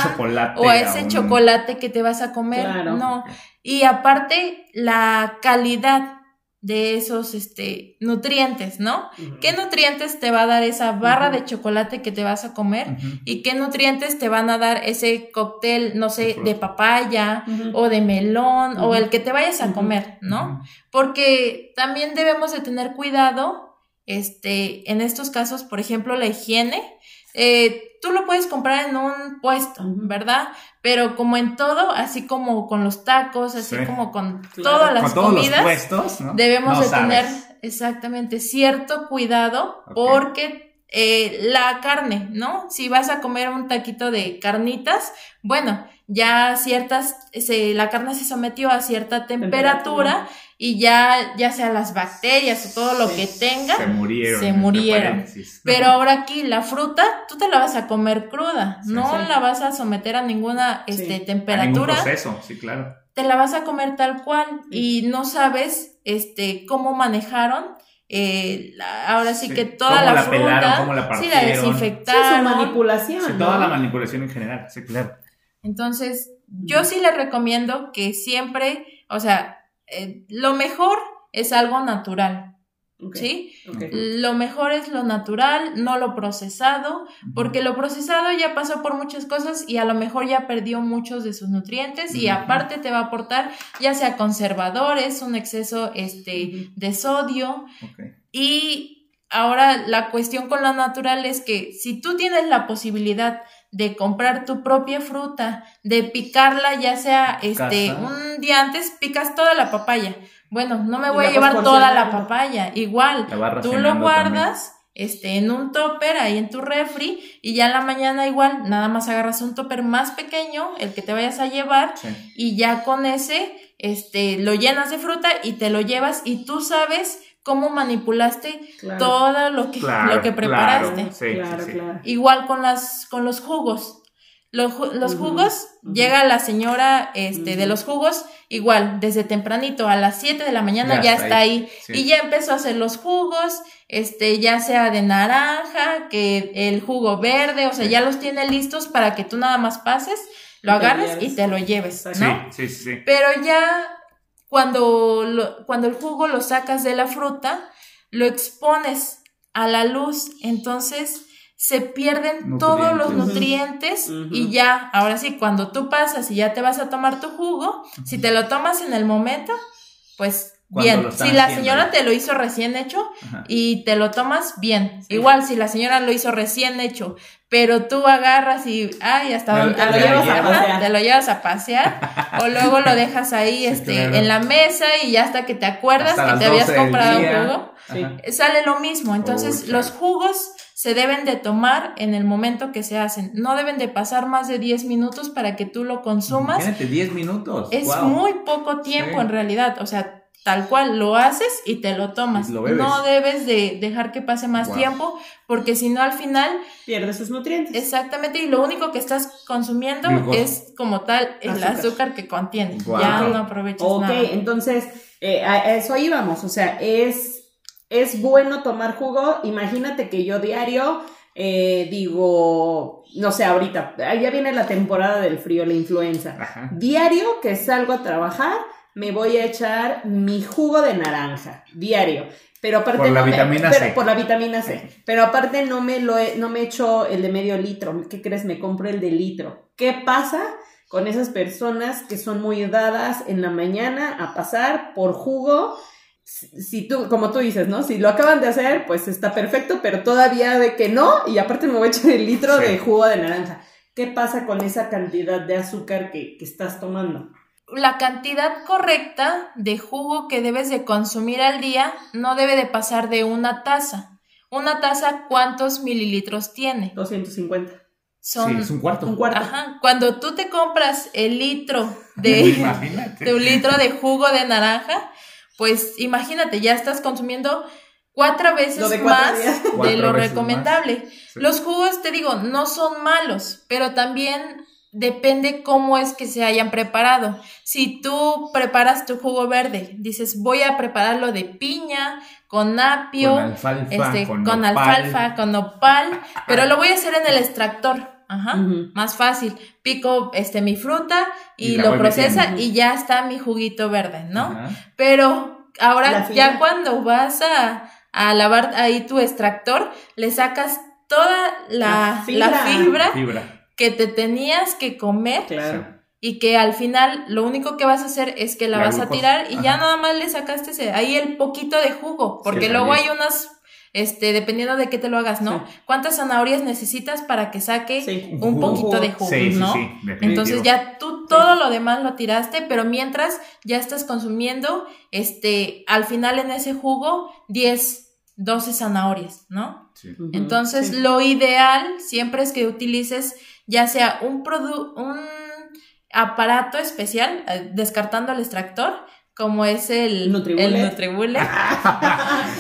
o a ese un- chocolate que te vas a comer. Claro. No. Y aparte, la calidad de esos este, nutrientes, ¿no? ¿Qué nutrientes te va a dar esa barra de chocolate que te vas a comer? ¿Y qué nutrientes te van a dar ese cóctel, no sé, de papaya o de melón o el que te vayas a comer, ¿no? Porque también debemos de tener cuidado, este, en estos casos, por ejemplo, la higiene. Eh, tú lo puedes comprar en un puesto. ¿verdad? Pero como en todo, así como con los tacos, así Sí. como con Claro. todas las Con todos comidas, los puestos, ¿no? debemos No de tener exactamente cierto cuidado porque eh, la carne, ¿no? Si vas a comer un taquito de carnitas, bueno, ya ciertas, se, la carne se sometió a cierta temperatura, Temperatura. Y ya, ya sea las bacterias o todo lo Sí. que tenga, Se murieron. Se murieron. pero ahora aquí la fruta, tú te la vas a comer cruda, Sí, no sí. la vas a someter a ninguna Sí. este, A ningún temperatura proceso, sí, claro. te la vas a comer tal cual y no sabes este cómo manejaron eh, la- ahora sí, Sí. que toda la, la fruta pelaron, cómo la sí la partieron. Sí, su desinfectaron manipulación. Sí, ¿no? toda la manipulación en general, sí, claro. entonces yo sí les recomiendo que siempre o sea eh, lo mejor es algo natural sí lo mejor es lo natural no lo procesado porque lo procesado ya pasó por muchas cosas y a lo mejor ya perdió muchos de sus nutrientes y aparte te va a aportar ya sea conservadores, un exceso este, de sodio. Y ahora la cuestión con lo natural es que si tú tienes la posibilidad de comprar tu propia fruta, de picarla ya sea este Casa. un día antes picas toda la papaya. Bueno, no me voy a llevar toda la papaya, igual La tú lo guardas este, en un topper ahí en tu refri y ya en la mañana igual nada más agarras un topper más pequeño, el que te vayas a llevar Sí. y ya con ese este, lo llenas de fruta y te lo llevas y tú sabes cómo manipulaste Claro. todo lo que, Claro, lo que preparaste. claro. Sí, claro, sí, sí. claro. Igual con las con los jugos. Los, jugos, llega la señora este, de los jugos, igual, desde tempranito, a las 7 de la mañana Ya ya, está ahí. Sí. Y ya empezó a hacer los jugos, este, ya sea de naranja, que el jugo verde, o sea, Sí. ya los tiene listos para que tú nada más pases, lo agarres y te lo lleves. ¿no? Sí, sí, sí. Pero ya cuando, lo- cuando el jugo lo sacas de la fruta, lo expones a la luz, entonces se pierden todos los Nutrientes. y ya, ahora sí, cuando tú pasas y ya te vas a tomar tu jugo, si te lo tomas en el momento, pues bien. Si la haciendo. señora te lo hizo recién hecho Ajá. y te lo tomas bien. Sí. Igual si la señora lo hizo recién hecho, pero tú agarras y, ay, hasta donde te lo llevas a pasear. te lo llevas a pasear o luego lo dejas ahí Sí, este claro. en la mesa y ya hasta que te acuerdas Hasta que te habías 12 del comprado un jugo, Sí. Sale lo mismo. Entonces, Uy, los jugos se deben de tomar en el momento que se hacen. No deben de pasar más de 10 minutos para que tú lo consumas. Imagínate, 10 minutos. Es Wow. muy poco tiempo Sí. en realidad, o sea, tal cual lo haces y te lo tomas. Lo bebes. no debes de dejar que pase más Wow. tiempo porque si no al final Pierde sus nutrientes. exactamente y lo único que estás consumiendo Glucosa. es como tal el Azúcar. azúcar, que contiene. Wow. Ya Ok. no aprovechas Ok, nada. entonces, eh, a a eso íbamos. O sea, es, es bueno tomar jugo. Imagínate que yo diario eh, digo, no sé, ahorita, ah, ya viene la temporada del frío, la influenza. Ajá. Diario que salgo a trabajar, me voy a echar mi jugo de naranja, diario. Pero aparte Por la no me- vitamina pero- C. Por la vitamina C. Pero aparte no me lo he- no me echo el de medio litro. ¿Qué crees? Me compro el de litro. ¿Qué pasa con esas personas que son muy dadas en la mañana a pasar por jugo? Si si tú, como tú dices, ¿no? Si lo acaban de hacer, pues está perfecto, pero todavía de que no, y aparte me voy a echar el litro Sí. de jugo de naranja. ¿Qué pasa con esa cantidad de azúcar que, que estás tomando? La cantidad correcta de jugo que debes de consumir al día no debe de pasar de una taza. Una taza, ¿cuántos mililitros tiene? 250. Son Sí, es un cuarto. Un cuarto. Ajá, cuando tú te compras el litro de, Imagínate. de un litro de jugo de naranja, pues imagínate, ya estás consumiendo cuatro veces Lo de cuatro más días. de Cuatro lo recomendable. Sí. Los jugos, te digo, no son malos, pero también depende cómo es que se hayan preparado. Si tú preparas tu jugo verde, dices, voy a prepararlo de piña, con apio, Con alfalfa, este, con con, nopal. alfalfa, con nopal, pero lo voy a hacer en el extractor. Ajá, más fácil. Pico este mi fruta y, lo procesa metiendo. y ya está mi juguito verde, ¿no? Pero ahora ya cuando vas a, a lavar ahí tu extractor, le sacas toda la, La la Fibra. Que te tenías que comer Claro. y que al final lo único que vas a hacer es que la, La vas a tirar y ya nada más le sacaste ese- ahí el poquito de jugo, porque Sí, luego hay unas este, dependiendo de qué te lo hagas, ¿no? ¿Cuántas zanahorias necesitas para que saque Sí. un poquito de jugo, Sí, sí, ¿no? Entonces ya tú todo lo demás lo tiraste, pero mientras ya estás consumiendo, este, al final en ese jugo, 10, 12 zanahorias, ¿no? Entonces, Sí. lo ideal siempre es que utilices ya sea un produ un aparato especial, eh, descartando el extractor, como es el Nutribullet. el Nutribullet.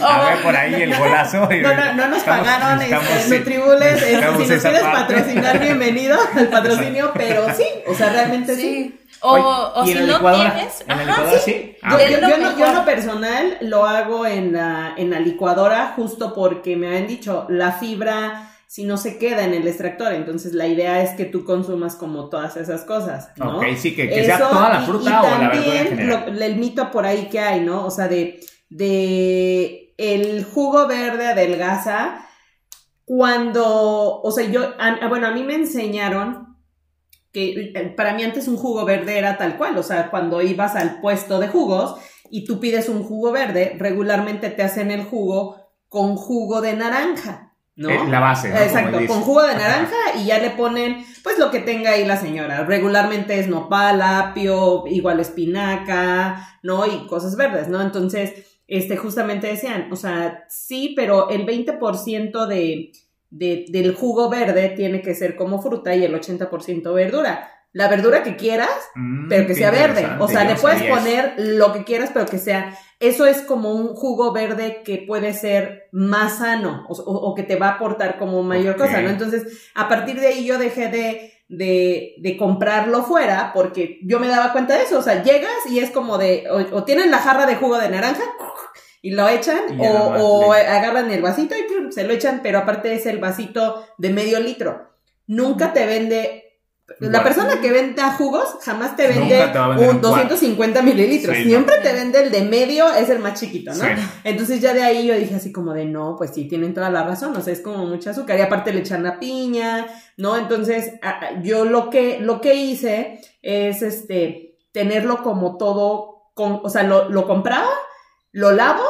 A ver, por ahí el golazo. No, no, no nos Estamos- pagaron estamos- este, Nutribullet, este, necesitamos si nos quieres parte. patrocinar, bienvenido al patrocinio, pero sí, o sea, realmente sí. Sí. O, o ¿y si en la no licuadora? tienes, ¿En la licuadora sí. sí? Ah, Yo, yo- Es lo yo no, personal lo hago en la, en la licuadora justo porque me han dicho, la fibra si no se queda en el extractor, entonces la idea es que tú consumas como todas esas cosas, ¿no? Ok, sí, que, que sea toda la fruta y o la verdura en también general. lo- el mito por ahí que hay, ¿no? O sea, de, de el jugo verde adelgaza cuando, o sea, yo, a- bueno, a mí me enseñaron que eh, para mí antes un jugo verde era tal cual, o sea, cuando ibas al puesto de jugos y tú pides un jugo verde, regularmente te hacen el jugo con jugo de naranja, ¿no? Eh, la base, ¿no? Exacto, con jugo de naranja y ya le ponen pues lo que tenga ahí la señora. Regularmente es nopal, apio, igual espinaca, ¿no? Y cosas verdes, ¿no? Entonces, este, justamente decían, o sea, sí, pero el 20% de, de, del jugo verde tiene que ser como fruta y el 80% verdura. La verdura que quieras, Mm, pero que sea verde. O sea, le puedes poner lo que quieras, pero que sea. Eso es como un jugo verde que puede ser más sano o, o- que te va a aportar como mayor cosa, ¿no? Entonces, a partir de ahí yo dejé de, de, de comprarlo fuera porque yo me daba cuenta de eso. O sea, llegas y es como de. O, o tienen la jarra de jugo de naranja. Y lo echan, Y o, o agarran el vasito y se lo echan, pero aparte es el vasito de medio litro. Nunca te vende la persona que venda jugos jamás te vende te un un cuarto. 250 mililitros. Sí, Siempre te vende el de medio, es el más chiquito, ¿no? Sí. Entonces ya de ahí yo dije así como de no, pues sí, tienen toda la razón, o sea, es como mucho azúcar. Y aparte le echan la piña, ¿no? Entonces yo lo que, lo que hice es este, tenerlo como todo, con, o sea, lo, lo compraba, lo lavo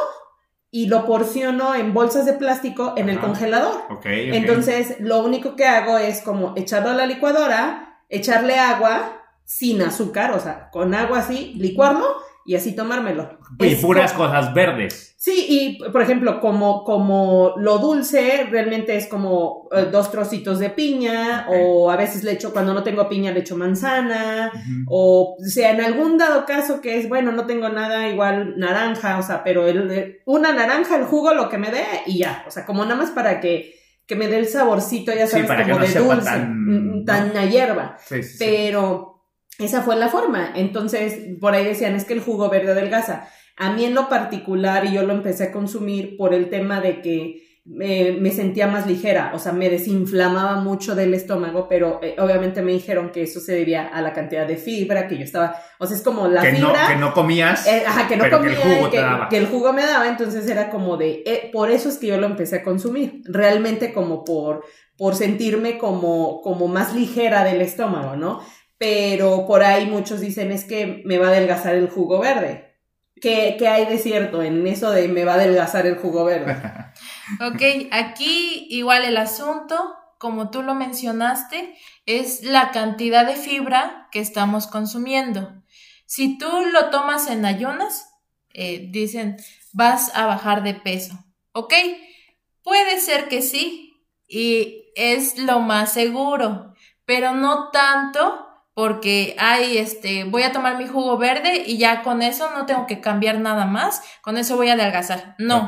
y lo porciono en bolsas de plástico en el congelador. Ok, ok. Entonces, lo único que hago es como echarlo a la licuadora, echarle agua sin azúcar, o sea, con agua así, licuarlo y así tomármelo. y Es puras co- cosas verdes. Sí, y por ejemplo, como, como lo dulce, realmente es como eh, dos trocitos de piña, o a veces le echo, cuando no tengo piña, le echo manzana, o sea, en algún dado caso que es, bueno, no tengo nada igual naranja, o sea, pero el, el- una naranja, el jugo, lo que me dé y ya, o sea, como nada más para que, que me dé el saborcito, ya sabes, como no de dulce, tan- mm, tan a hierba, Sí, sí, pero esa fue la forma, entonces por ahí decían, es que el jugo verde adelgaza. A mí en lo particular, y yo lo empecé a consumir por el tema de que me, me sentía más ligera, o sea, me desinflamaba mucho del estómago, pero eh, obviamente me dijeron que eso se debía a la cantidad de fibra que yo estaba, o sea, es como la que, no, fibra. que no comías. eh, ajá, que no pero que comía el jugo te que, daba. que el jugo me daba, entonces era como de, eh, por eso es que yo lo empecé a consumir, realmente como por, por sentirme como, como más ligera del estómago, ¿no? Pero por ahí muchos dicen es que me va a adelgazar el jugo verde. ¿Qué, qué hay de cierto en eso de me va a adelgazar el jugo verde? Ok, aquí igual el asunto, como tú lo mencionaste, es la cantidad de fibra que estamos consumiendo. Si tú lo tomas en ayunas, eh, dicen, vas a bajar de peso. Ok, puede ser que sí, y es lo más seguro, pero no tanto porque ay, este, voy a tomar mi jugo verde y ya con eso no tengo que cambiar nada más, con eso voy a adelgazar. No.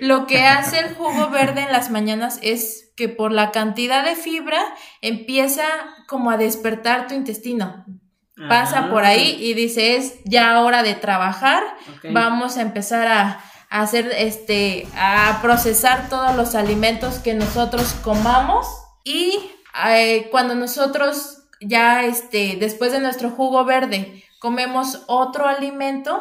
Lo que hace el jugo verde en las mañanas es que por la cantidad de fibra empieza como a despertar tu intestino. Pasa Ajá. por ahí y dice, es ya hora de trabajar, vamos a empezar a, a hacer este, a procesar todos los alimentos que nosotros comamos y eh, cuando nosotros ya este, después de nuestro jugo verde comemos otro alimento,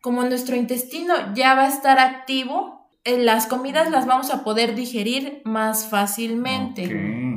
como nuestro intestino ya va a estar activo, eh, las comidas las vamos a poder digerir más fácilmente.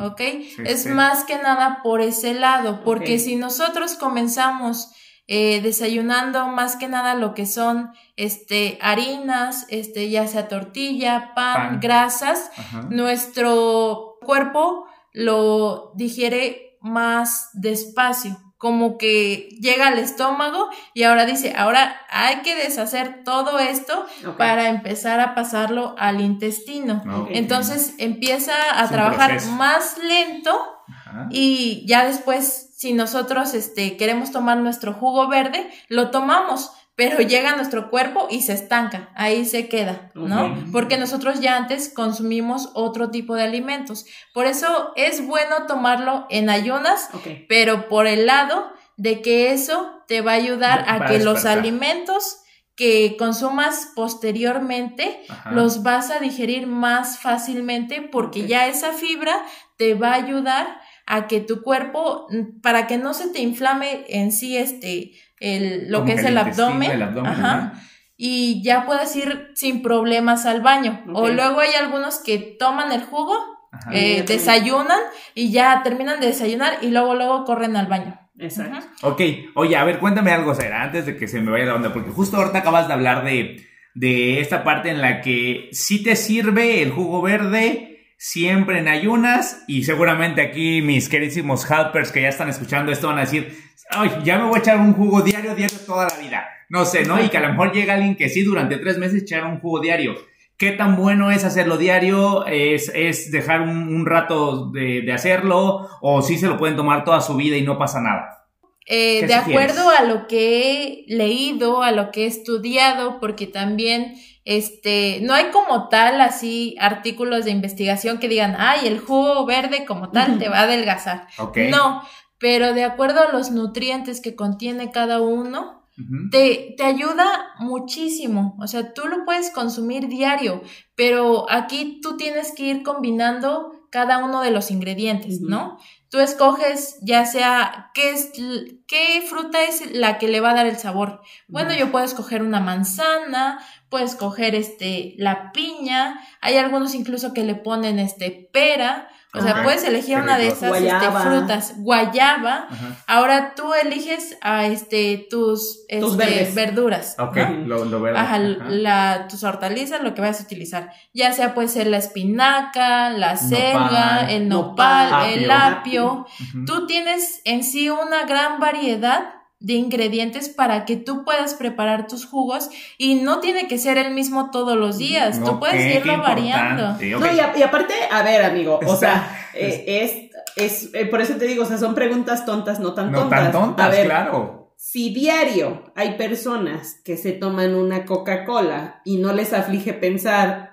Ok. ¿ok? Sí, es sí. más que nada por ese lado, porque si nosotros comenzamos eh, desayunando más que nada lo que son este, harinas, este, ya sea tortilla, pan, Pan. grasas, Ajá. nuestro cuerpo lo digiere más despacio, como que llega al estómago y ahora dice, ahora hay que deshacer todo esto para empezar a pasarlo al intestino. Entonces empieza a Es trabajar más lento Ajá. y ya después, si nosotros este, queremos tomar nuestro jugo verde, lo tomamos, pero llega a nuestro cuerpo y se estanca, ahí se queda, ¿no? Porque nosotros ya antes consumimos otro tipo de alimentos. Por eso es bueno tomarlo en ayunas, pero por el lado de que eso te va a ayudar a que los alimentos que consumas posteriormente Ajá. los vas a digerir más fácilmente porque ya esa fibra te va a ayudar a que tu cuerpo, para que no se te inflame en sí este, el, lo Como que es el abdomen, el abdomen, ajá, y ya puedes ir sin problemas al baño. O luego hay algunos que toman el jugo, Ajá. eh, desayunan y ya terminan de desayunar y luego luego corren al baño. Exacto. Ok, oye, a ver, cuéntame algo, Sara, antes de que se me vaya la onda, porque justo ahorita acabas de hablar de, de esta parte en la que sí te sirve el jugo verde siempre en ayunas y seguramente aquí mis queridísimos helpers que ya están escuchando esto van a decir, ay, ya me voy a echar un jugo diario, diario toda la vida. No sé, ¿no? Y que a lo mejor llega alguien que sí durante tres meses echar un jugo diario. ¿Qué tan bueno es hacerlo diario? ¿Es, es dejar un, un rato de, de hacerlo? ¿O sí se lo pueden tomar toda su vida y no pasa nada? Eh, ¿Qué de acuerdo a lo que he leído, a lo que he estudiado, porque también este, no hay como tal así artículos de investigación que digan, ay, el jugo verde como tal te va a adelgazar. No, pero de acuerdo a los nutrientes que contiene cada uno, te, te ayuda muchísimo. O sea, tú lo puedes consumir diario, pero aquí tú tienes que ir combinando cada uno de los ingredientes. ¿no? Tú escoges ya sea qué es qué fruta es la que le va a dar el sabor. Bueno, yo puedo escoger una manzana, puedo escoger este la piña, hay algunos incluso que le ponen este pera, o sea, puedes elegir qué una de esas este, Guayaba. frutas, guayaba. Ajá. Ahora tú eliges a este tus, este, verduras. Ok, ¿no? lo, lo verde. Ajá, Ajá. la, tus hortalizas, lo que vayas a utilizar. Ya sea puede ser la espinaca, la selga, el nopal, Nopal. el Apio. apio. Tú tienes en sí una gran variedad de ingredientes para que tú puedas preparar tus jugos y no tiene que ser el mismo todos los días. Tú Ok, puedes irlo variando. No, y, a- y aparte, a ver, amigo, o sea, eh, es, es, eh, por eso te digo, o sea, son preguntas tontas, no tan No tontas. tan tontas, a ver, claro. si diario hay personas que se toman una Coca-Cola y no les aflige pensar,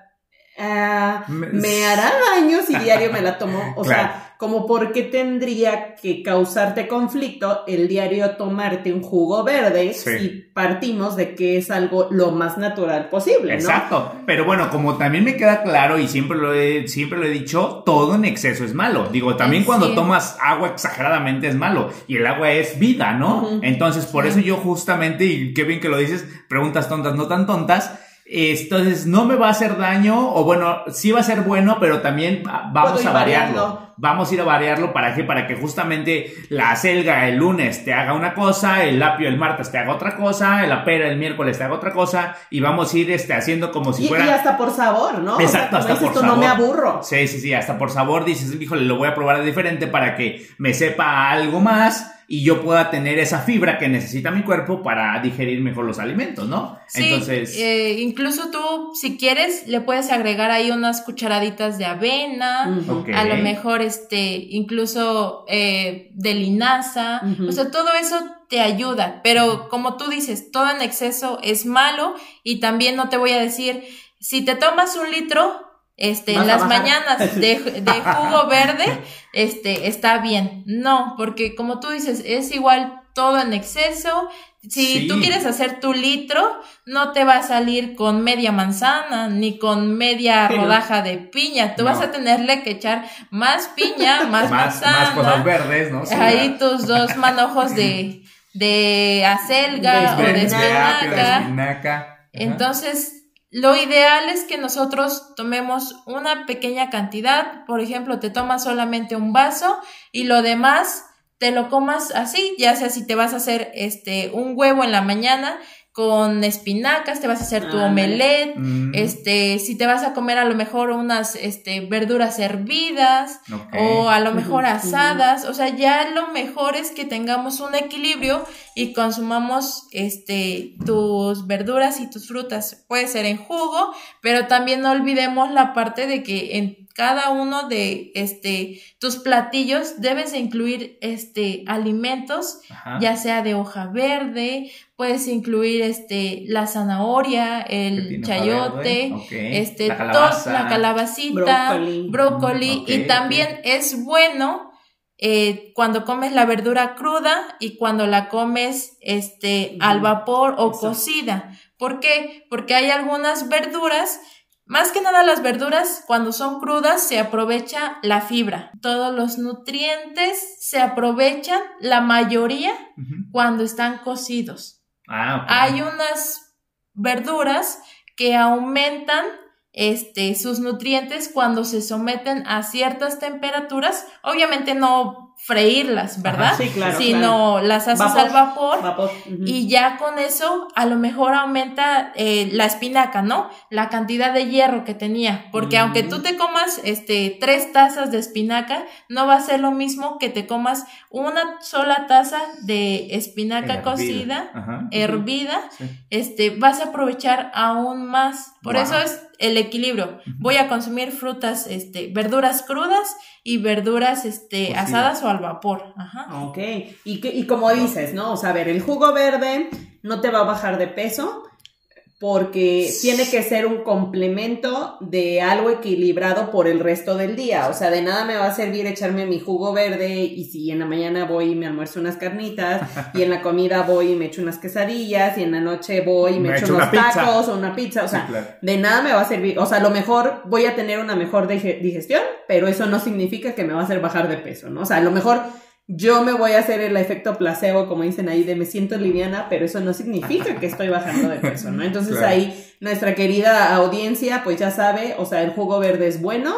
ah, Me- me hará daño si diario me la tomo, o Claro. sea, como por qué tendría que causarte conflicto el diario tomarte un jugo verde Sí. si partimos de que es algo lo más natural posible, ¿no? Exacto. Pero bueno, como también me queda claro y siempre lo he, siempre lo he dicho, todo en exceso es malo. Digo, también Sí. cuando tomas agua exageradamente es malo. Y el agua es vida, ¿no? Entonces, por Sí. eso yo justamente, y qué bien que lo dices, preguntas tontas, no tan tontas. Entonces, no me va a hacer daño, o bueno, sí va a ser bueno, pero también va- vamos a variarlo. variando. Vamos a ir a variarlo para que, para que justamente la selga el lunes te haga una cosa, el apio el martes te haga otra cosa, la pera el miércoles te haga otra cosa, y vamos a ir este, haciendo como si Y, fuera. y hasta por sabor, ¿no? O sea, Exacto, hasta dices por tú, sabor. no me aburro. Sí, sí, sí, hasta por sabor dices, híjole, lo voy a probar diferente para que me sepa algo más y yo pueda tener esa fibra que necesita mi cuerpo para digerir mejor los alimentos, ¿no? Sí, Entonces, eh, incluso tú, si quieres, le puedes agregar ahí unas cucharaditas de avena, a lo mejor este, incluso eh, de linaza, o sea, todo eso te ayuda, pero como tú dices, todo en exceso es malo y también no te voy a decir, si te tomas un litro, este, en las mañanas de, de jugo verde, este, está bien. No, porque como tú dices, es igual todo en exceso. Si Sí. tú quieres hacer tu litro, no te va a salir con media manzana ni con media rodaja de piña. Tú No. vas a tenerle que echar más piña, más, más, manzana. más cosas verdes, ¿no? Sí, Ahí ¿verdad? tus dos manojos de, de acelga De o de apio, de espinaca. espinaca. Entonces, lo ideal es que nosotros tomemos una pequeña cantidad. Por ejemplo, te tomas solamente un vaso y lo demás te lo comas así, ya sea si te vas a hacer este un huevo en la mañana con espinacas, te vas a hacer tu Ah, omelette, Mm, este, si te vas a comer a lo mejor unas este, verduras hervidas o a lo mejor asadas, o sea, ya lo mejor es que tengamos un equilibrio y consumamos este tus verduras y tus frutas. Puede ser en jugo, pero también no olvidemos la parte de que en cada uno de este tus platillos debes de incluir este alimentos Ajá. ya sea de hoja verde, puedes incluir este la zanahoria, el chayote, este La calabaza. la calabacita, Brócoli. Mm, y también es bueno eh, cuando comes la verdura cruda y cuando la comes este al vapor o Exacto. cocida. ¿Por qué? Porque hay algunas verduras más que nada las verduras, cuando son crudas, se aprovecha la fibra. Todos los nutrientes se aprovechan, la mayoría, cuando están cocidos. Ah. Hay unas verduras que aumentan este, sus nutrientes cuando se someten a ciertas temperaturas. Obviamente no freírlas, ¿verdad? Ajá, Sí, claro. Sino las haces Vapor. al vapor. Y ya con eso, a lo mejor aumenta eh, la espinaca, ¿no? La cantidad de hierro que tenía. Porque Mm. aunque tú te comas este, tres tazas de espinaca, no va a ser lo mismo que te comas una sola taza de espinaca Hervida. cocida, Ajá. hervida. Sí. Este, vas a aprovechar aún más. Por Wow. eso es el equilibrio. Voy a consumir frutas, este, verduras crudas y verduras, este, asadas o al vapor. Ajá. Ok, y, que, y como dices, ¿no? O sea, a ver, el jugo verde no te va a bajar de peso porque tiene que ser un complemento de algo equilibrado por el resto del día. O sea, de nada me va a servir echarme mi jugo verde y si en la mañana voy y me almuerzo unas carnitas y en la comida voy y me echo unas quesadillas y en la noche voy y me, Me echo echo unos pizza. tacos o una pizza. O sea, Sí, claro. de nada me va a servir. O sea, a lo mejor voy a tener una mejor dige- digestión, pero eso no significa que me va a hacer bajar de peso, ¿no? O sea, a lo mejor yo me voy a hacer el efecto placebo, como dicen ahí, de me siento liviana, pero eso no significa que estoy bajando de peso, ¿no? Entonces Claro. ahí nuestra querida audiencia, pues ya sabe, o sea, el jugo verde es bueno,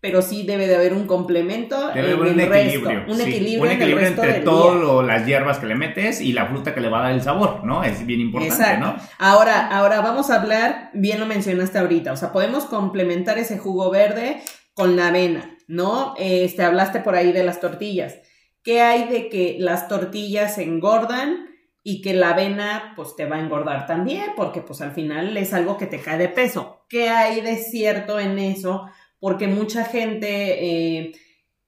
pero sí debe de haber un complemento Debe en haber un el resto, equilibrio. un sí. equilibrio, Un en el equilibrio resto entre todas las hierbas que le metes y la fruta que le va a dar el sabor, ¿no? Es bien importante, Exacto. ¿no? Ahora, ahora vamos a hablar, bien lo mencionaste ahorita, o sea, podemos complementar ese jugo verde con la avena, ¿no? Este, hablaste por ahí de las tortillas. ¿Qué hay de que las tortillas engordan y que la avena pues te va a engordar también? Porque pues al final es algo que te cae de peso. ¿Qué hay de cierto en eso? Porque mucha gente... eh,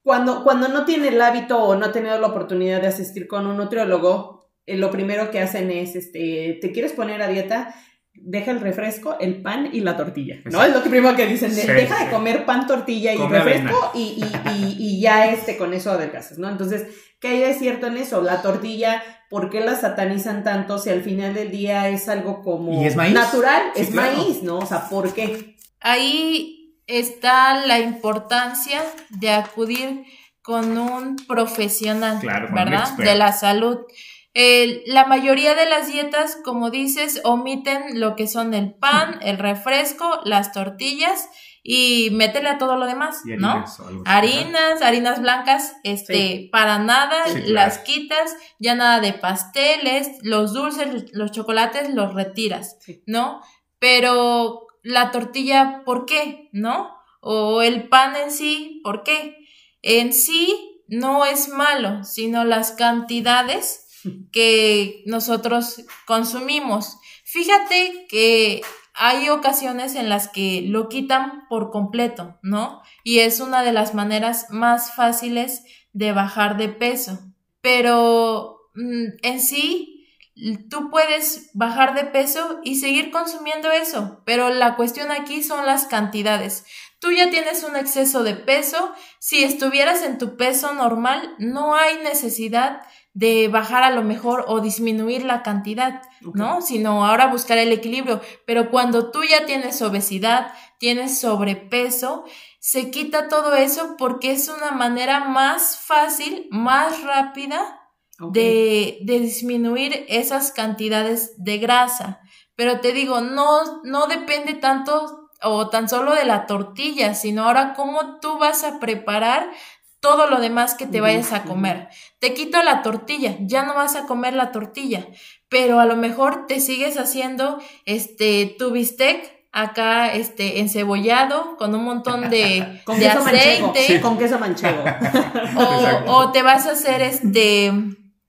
cuando, cuando no tiene el hábito o no ha tenido la oportunidad de asistir con un nutriólogo, eh, lo primero que hacen es, este, ¿te quieres poner a dieta? Deja el refresco, el pan y la tortilla, ¿no? Exacto. Es lo que primero que dicen, de- Sí, deja sí. de comer pan, tortilla y Come refresco y, y, y, y ya este, con eso adelgazas, ¿no? Entonces, ¿qué hay de cierto en eso? La tortilla, ¿por qué la satanizan tanto si al final del día es algo como ¿Y es maíz? natural? Sí, es claro. maíz, ¿no? O sea, ¿por qué? Ahí está la importancia de acudir con un profesional, Claro, con un ¿verdad? De la salud. La mayoría de las dietas, como dices, omiten lo que son el pan, el refresco, las tortillas y métele a todo lo demás, Y ¿no? harinas. Harinas, harinas blancas, este, Sí. para nada Sí, claro. las quitas, ya nada de pasteles, los dulces, los chocolates los retiras, Sí. ¿no? Pero la tortilla, ¿por qué? ¿No? O el pan en sí, ¿por qué? En sí no es malo, sino las cantidades que nosotros consumimos. Fíjate que hay ocasiones en las que lo quitan por completo, ¿no? Y es una de las maneras más fáciles de bajar de peso. Pero mm, en sí, tú puedes bajar de peso y seguir consumiendo eso, pero la cuestión aquí son las cantidades. Tú ya tienes un exceso de peso, si estuvieras en tu peso normal, no hay necesidad de bajar a lo mejor o disminuir la cantidad, ¿no? Sino ahora buscar el equilibrio. Pero cuando tú ya tienes obesidad, tienes sobrepeso, se quita todo eso porque es una manera más fácil, más rápida de, de disminuir esas cantidades de grasa. Pero te digo, no, no depende tanto o tan solo de la tortilla, sino ahora cómo tú vas a preparar todo lo demás que te vayas a comer. Te quito la tortilla, ya no vas a comer la tortilla, pero a lo mejor te sigues haciendo este tu bistec acá este encebollado con un montón de, Con de queso manchego. aceite Con queso manchego. o, o te vas a hacer este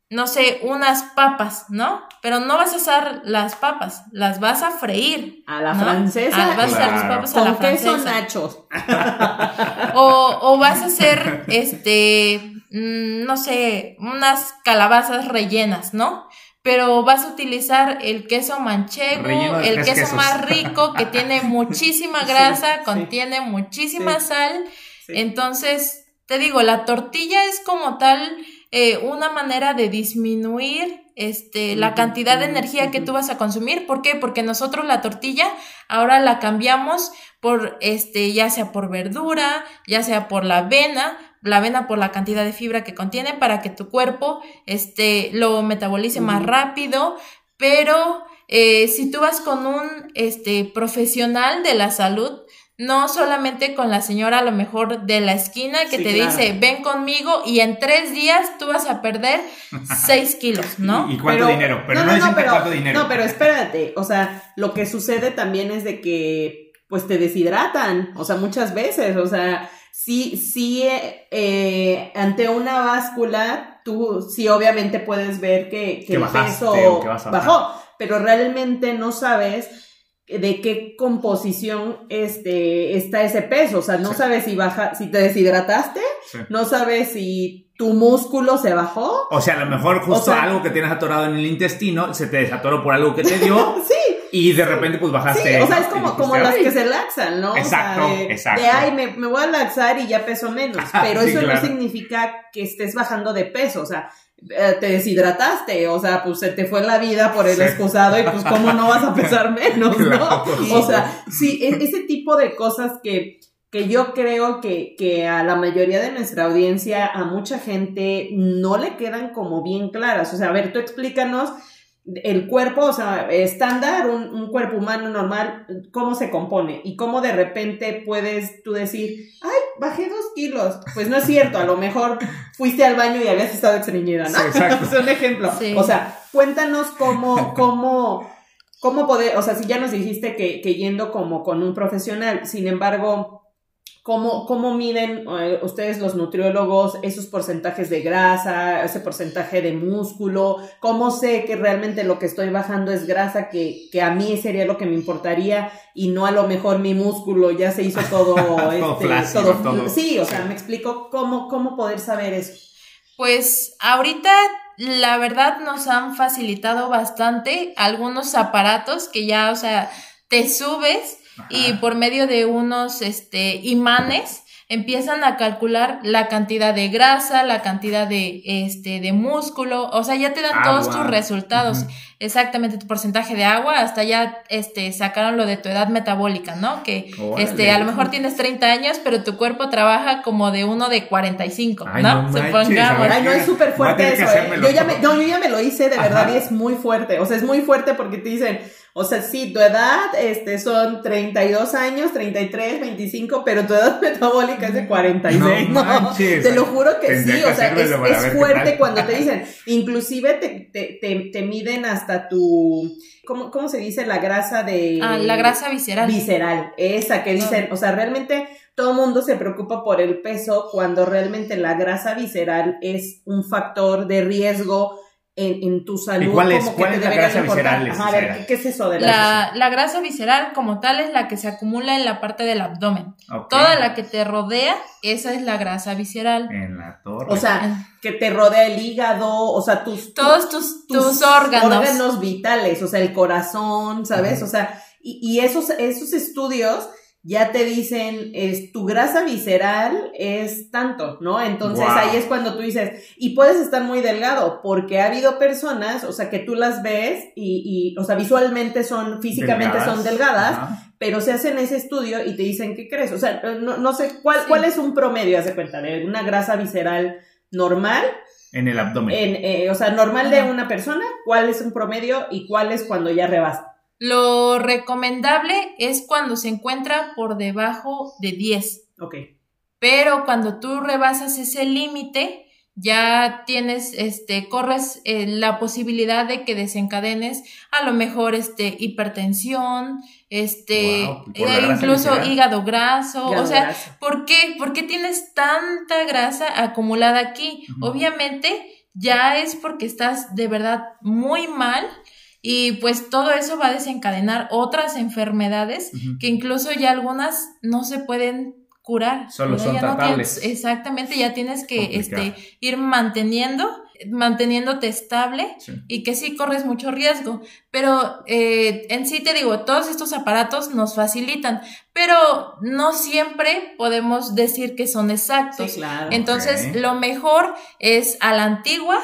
no sé, unas papas, ¿no? Pero no vas a usar las papas, las vas a freír. A la ¿no? francesa. Ah, vas a hacer las Claro. papas a la francesa. nachos. O, o vas a hacer, este, mm, no sé, unas calabazas rellenas, ¿no? Pero vas a utilizar el queso manchego, el queso quesos. más rico, que tiene muchísima grasa, sí. contiene muchísima Sí. sal. Sí. Entonces, te digo, la tortilla es como tal eh, una manera de disminuir este, la cantidad de energía que tú vas a consumir. ¿Por qué? Porque nosotros la tortilla ahora la cambiamos por, este, ya sea por verdura, ya sea por la avena, la avena por la cantidad de fibra que contiene para que tu cuerpo, este, lo metabolice más rápido, pero eh, si tú vas con un, este, profesional de la salud, no solamente con la señora a lo mejor de la esquina que Sí, te claro. dice, ven conmigo y en tres días tú vas a perder seis kilos, ¿no? ¿Y, y cuánto dinero? Pero no, dicen que pero, cuánto dinero. No, pero espérate, o sea, lo que sucede también es de que, pues, te deshidratan, o sea, muchas veces, o sea, sí, sí, eh, eh, ante una báscula, tú sí obviamente puedes ver que, que Que el bajaste peso bajó, pero realmente no sabes de qué composición este está ese peso, o sea, no Sí. sabes si baja, si te deshidrataste, Sí. no sabes si tu músculo se bajó. O sea, a lo mejor justo O sea- algo que tienes atorado en el intestino se te desatoró por algo que te dio Sí, y de repente pues bajaste. Sí, o sea, es como, como las que se laxan, ¿no? Exacto, o sea, de, exacto. de, ay, me, me voy a laxar y ya peso menos. Ajá, Pero eso claro. no significa que estés bajando de peso, o sea, te deshidrataste, o sea, pues se te fue la vida por el Sí. excusado y pues cómo no vas a pesar menos. ¿no? O sea, sí, e- ese tipo de cosas que, que yo creo que, que a la mayoría de nuestra audiencia, a mucha gente, no le quedan como bien claras. O sea, a ver, tú explícanos el cuerpo, o sea, estándar, un, un cuerpo humano normal, cómo se compone y cómo de repente puedes tú decir, ay, bajé dos kilos. Pues no es cierto, a lo mejor fuiste al baño y habías estado estreñida, ¿no? Sí, exacto. sea, un ejemplo. Sí. O sea, cuéntanos cómo, cómo, cómo poder, o sea, si ya nos dijiste que, que yendo como con un profesional, sin embargo, ¿Cómo, cómo miden eh, ustedes los nutriólogos esos porcentajes de grasa, ese porcentaje de músculo? ¿Cómo sé que realmente lo que estoy bajando es grasa que, que a mí sería lo que me importaría y no a lo mejor mi músculo ya se hizo todo, este, flácido, todo. Sí, o Sí. sea, me explico cómo, cómo poder saber eso. Pues ahorita la verdad nos han facilitado bastante algunos aparatos que ya, o sea, te subes y por medio de unos este imanes empiezan a calcular la cantidad de grasa, la cantidad de este de músculo, o sea, ya te dan todos tus resultados, exactamente tu porcentaje de agua, hasta ya este sacaron lo de tu edad metabólica, ¿no? Que Órale. este a lo mejor tienes 30 años, pero tu cuerpo trabaja como de uno de 45, Ay, ¿no? no Supongamos. Ay, no, es súper fuerte eso, ¿eh? Yo ya, me, no, yo ya me lo hice de verdad y es muy fuerte. O sea, es muy fuerte porque te dicen, o sea, sí, tu edad este, son 32 años, 33, 25, pero tu edad metabólica es de 46. No No, manches. te lo juro que Tendría sí, que o sea, es, es fuerte cuando te dicen, inclusive te, te, te, te miden hasta tu, ¿cómo, ¿cómo se dice? La grasa de... Ah, la grasa visceral. Visceral, esa que dicen, o sea, realmente todo el mundo se preocupa por el peso cuando realmente la grasa visceral es un factor de riesgo en, en tu salud. ¿Y cuál es- como que cuál te es la grasa visceral, Ajá, a ver? ¿qué, qué es eso de la, La, la grasa visceral como tal es la que se acumula en la parte del abdomen. Toda la que te rodea, esa es la grasa visceral. En la torre. O sea, que te rodea el hígado, o sea, tus... Todos tus, tus tus órganos. vitales, o sea, el corazón, ¿sabes? O sea, y, y esos, esos estudios ya te dicen, es, tu grasa visceral es tanto, ¿no? Entonces Wow. ahí es cuando tú dices, y puedes estar muy delgado, porque ha habido personas, o sea, que tú las ves y, y o sea, visualmente son, físicamente son delgadas, Ajá. pero se hacen ese estudio y te dicen, ¿qué crees? O sea, no, no sé, ¿cuál, Sí. ¿cuál es un promedio, haz de cuenta, de una grasa visceral normal? En el abdomen. En, eh, o sea, normal de una persona, ¿cuál es un promedio y cuál es cuando ya rebasa? Lo recomendable es cuando se encuentra por debajo de 10. Ok. Pero cuando tú rebasas ese límite, ya tienes, este, corres eh, la posibilidad de que desencadenes a lo mejor, este, hipertensión, este, eh, incluso hígado graso, o sea, ¿por qué? ¿Por qué tienes tanta grasa acumulada aquí? Obviamente ya es porque estás de verdad muy mal y pues todo eso va a desencadenar otras enfermedades que incluso ya algunas no se pueden curar. Solo son tratables. exactamente, ya tienes que este, ir manteniendo manteniéndote estable y que sí corres mucho riesgo. Pero eh, en sí te digo, todos estos aparatos nos facilitan, pero no siempre podemos decir que son exactos. Entonces, lo mejor es a la antigua,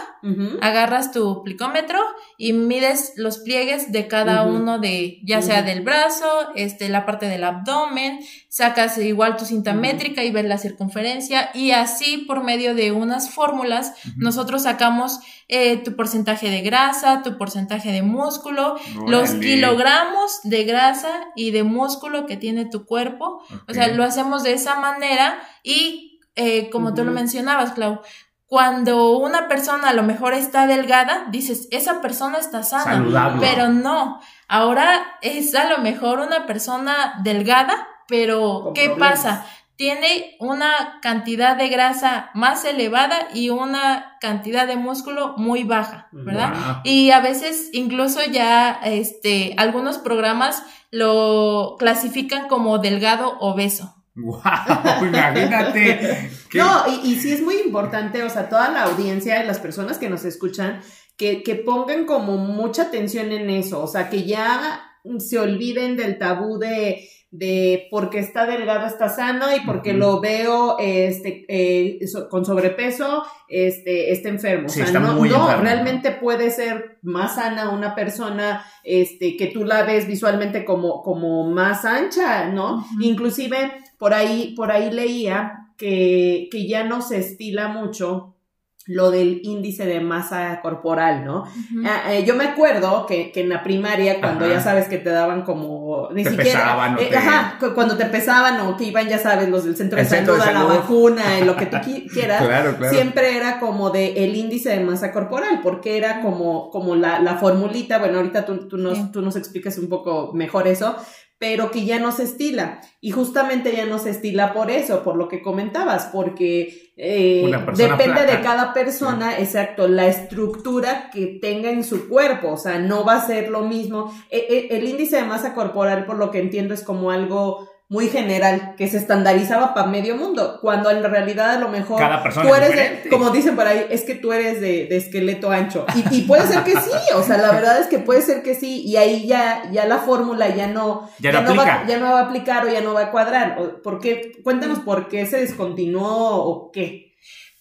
agarras tu plicómetro y mides los pliegues de cada uno de, ya sea del brazo, este, la parte del abdomen, sacas igual tu cinta métrica y ves la circunferencia y así por medio de unas fórmulas nosotros sacamos eh, tu porcentaje de grasa, tu porcentaje de músculo, los kilogramos de grasa y de músculo que tiene tu cuerpo. O sea, lo hacemos de esa manera y eh, como tú lo mencionabas, Clau, cuando una persona a lo mejor está delgada, dices, esa persona está sana, pero no. Ahora es a lo mejor una persona delgada, pero ¿qué pasa? Tiene una cantidad de grasa más elevada y una cantidad de músculo muy baja, ¿verdad? Y a veces incluso ya este algunos programas lo clasifican como delgado obeso. ¡Wow! Imagínate. No, y, y sí es muy importante, o sea, toda la audiencia y las personas que nos escuchan, que, que pongan como mucha atención en eso, o sea, que ya se olviden del tabú de de porque está delgado está sano y porque lo veo este eh, con sobrepeso este está enfermo. O sea no, no realmente puede ser más sana una persona este que tú la ves visualmente como como más ancha no inclusive por ahí por ahí leía que que ya no se estila mucho lo del índice de masa corporal, ¿no? Ah, eh, yo me acuerdo que, que, en la primaria, cuando ya sabes que te daban como... Ni te siquiera... Pesaban, eh, Ajá, cuando te pesaban o que iban, ya sabes, los del centro, de, salud, a la vacuna, en lo que tú quieras, siempre era como de el índice de masa corporal, porque era como, como la, la formulita, bueno, ahorita tú, tú, nos, tú nos explicas un poco mejor eso, pero que ya no se estila. Y justamente ya no se estila por eso, por lo que comentabas, porque eh, depende de cada persona, exacto, la estructura que tenga en su cuerpo, o sea, no va a ser lo mismo. E, e, el índice de masa corporal, por lo que entiendo, es como algo muy general que se estandarizaba para medio mundo, cuando en realidad a lo mejor tú eres de, como dicen por ahí, es que tú eres de, esqueleto ancho y, puede ser que sí, o sea, la verdad es que puede ser que sí y ahí ya, ya la fórmula ya no, ya, no, va, ya no va a aplicar o ya no va a cuadrar. ¿Por qué? Cuéntanos por qué se descontinuó o qué.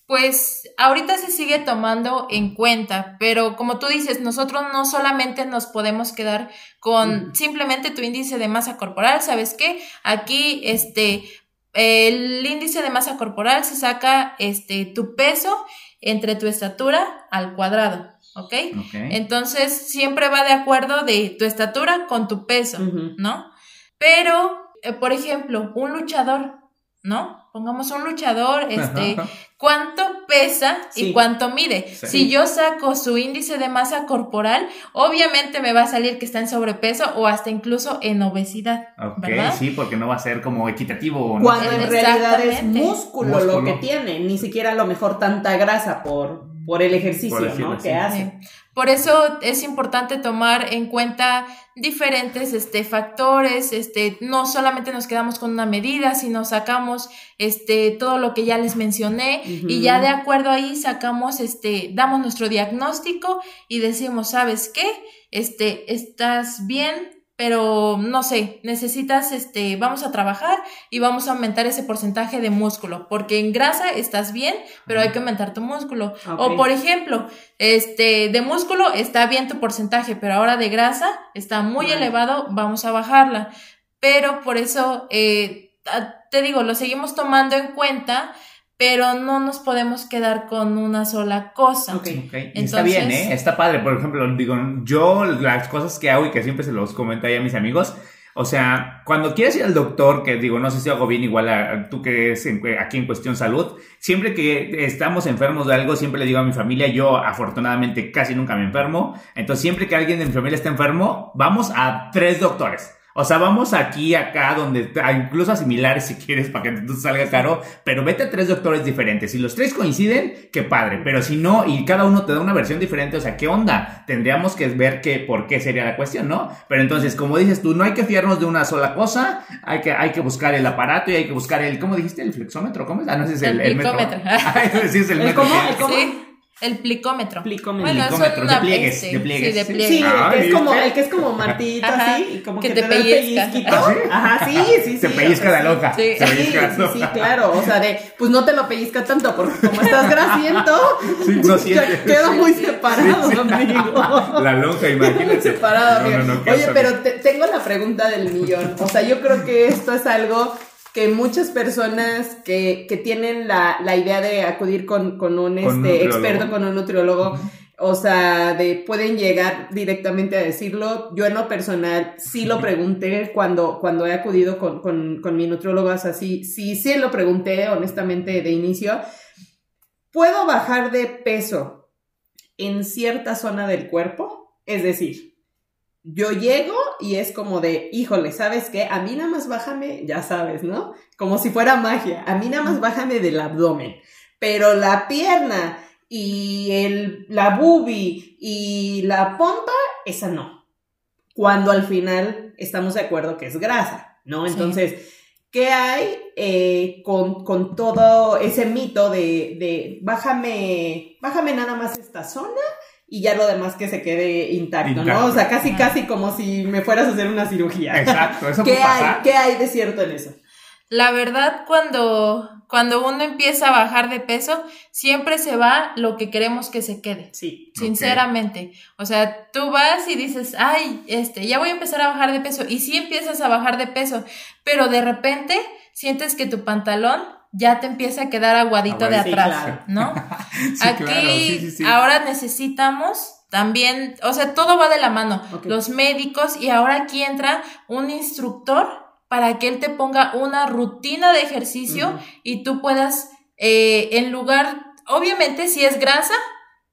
Pues ahorita se sigue tomando en cuenta, pero como tú dices, nosotros no solamente nos podemos quedar con simplemente tu índice de masa corporal, ¿sabes qué? Aquí, este, el índice de masa corporal se saca, este, tu peso entre tu estatura al cuadrado, ¿ok? Entonces, siempre va de acuerdo de tu estatura con tu peso, ¿no? Pero, eh, por ejemplo, un luchador, ¿no? Pongamos un luchador, este, cuánto pesa y cuánto mide. Si yo saco su índice de masa corporal, obviamente me va a salir que está en sobrepeso o hasta incluso en obesidad. Ok, sí, porque no va a ser como equitativo. Cuando en realidad es músculo, lo que tiene, ni siquiera a lo mejor tanta grasa por, por el ejercicio ¿no? que hace. Por eso es importante tomar en cuenta diferentes este, factores, este, no solamente nos quedamos con una medida, sino sacamos este, todo lo que ya les mencioné y ya de acuerdo ahí sacamos, este, damos nuestro diagnóstico y decimos, ¿sabes qué? Este, estás bien, pero no sé, necesitas, este, vamos a trabajar y vamos a aumentar ese porcentaje de músculo, porque en grasa estás bien, pero hay que aumentar tu músculo. O por ejemplo, este, de músculo está bien tu porcentaje, pero ahora de grasa está muy elevado, vamos a bajarla. Pero por eso, eh, te digo, lo seguimos tomando en cuenta pero no nos podemos quedar con una sola cosa. Ok, está bien, ¿eh? Está padre. Por ejemplo, digo, yo las cosas que hago y que siempre se los comento ahí a mis amigos, O sea, cuando quieres ir al doctor, que digo, no sé si hago bien igual a, tú que es aquí en cuestión salud, siempre que estamos enfermos de algo, siempre le digo a mi familia, yo afortunadamente casi nunca me enfermo, entonces siempre que alguien de mi familia está enfermo, vamos a tres doctores. O sea, vamos aquí, acá, donde incluso a similares si quieres para que tú salga caro, pero vete a tres doctores diferentes. Si los tres coinciden, qué padre, pero si no, y cada uno te da una versión diferente, o sea, ¿qué onda? Tendríamos que ver qué, por qué sería la cuestión, ¿no? Pero entonces, como dices tú, no hay que fiarnos de una sola cosa, hay que, hay que buscar el aparato y hay que buscar el, ¿cómo dijiste? ¿El flexómetro? ¿Cómo es? Ah, no, ese es el, el, metro. sí, es el, metro. cómo? ¿El cómo? Sí. El plicómetro. Plicómetro. Bueno, Plicómetro, es de una- pliegues, este, de pliegues. Sí, de Sí. pliegues. Sí, Ah, el que es como, el que es como martillito Ajá, así, y como que que, te te, da el pellizca. pellizquito. ¿Ah, sí? Ajá, sí, sí, Se sí. pellizca o sea, la loca. sí. Se Sí, pellizca sí, la sí, loca. claro, o sea, de, pues no te lo pellizca tanto, porque como estás grasiento, Sí, no sientes. queda muy Sí, sí. separado, Sí, sí. amigo. La lonja, imagínate. Separado, No, amigo. no, no, Oye, pero te- tengo la pregunta del millón. O sea, yo creo que esto es algo que muchas personas que, que tienen la, la idea de acudir con, con un, Con este, experto, con un nutriólogo, o sea, de, pueden llegar directamente a decirlo. Yo en lo personal sí lo pregunté cuando, cuando he acudido con, con, con mi nutriólogo, o sea, sí, sí, sí lo pregunté honestamente de inicio. ¿Puedo bajar de peso en cierta zona del cuerpo? Es decir, yo llego y es como de, híjole, ¿sabes qué? A mí nada más bájame, ya sabes, ¿no? Como si fuera magia. A mí nada más bájame del abdomen. Pero la pierna y el, la boobie y la pompa, esa no. Cuando al final estamos de acuerdo que es grasa, ¿no? Sí. Entonces, ¿qué hay eh, con, con todo ese mito de, de bájame, bájame nada más esta zona y ya lo demás que se quede intacto, Intacto. ¿no? O sea, casi, casi como si me fueras a hacer una cirugía. Exacto, eso ¿Qué puede pasar. hay, ¿Qué hay de cierto en eso? La verdad, cuando, cuando uno empieza a bajar de peso, siempre se va lo que queremos que se quede. Sí. Sinceramente. O sea, tú vas y dices, ay, este, ya voy a empezar a bajar de peso. Y sí empiezas a bajar de peso, pero de repente sientes que tu pantalón ya te empieza a quedar aguadito de Sí, atrás, claro. ¿no? Sí, Aquí claro, sí, ahora necesitamos también, o sea, todo va de la mano. Los médicos y ahora aquí entra un instructor para que él te ponga una rutina de ejercicio y tú puedas, eh, en lugar, obviamente si es grasa,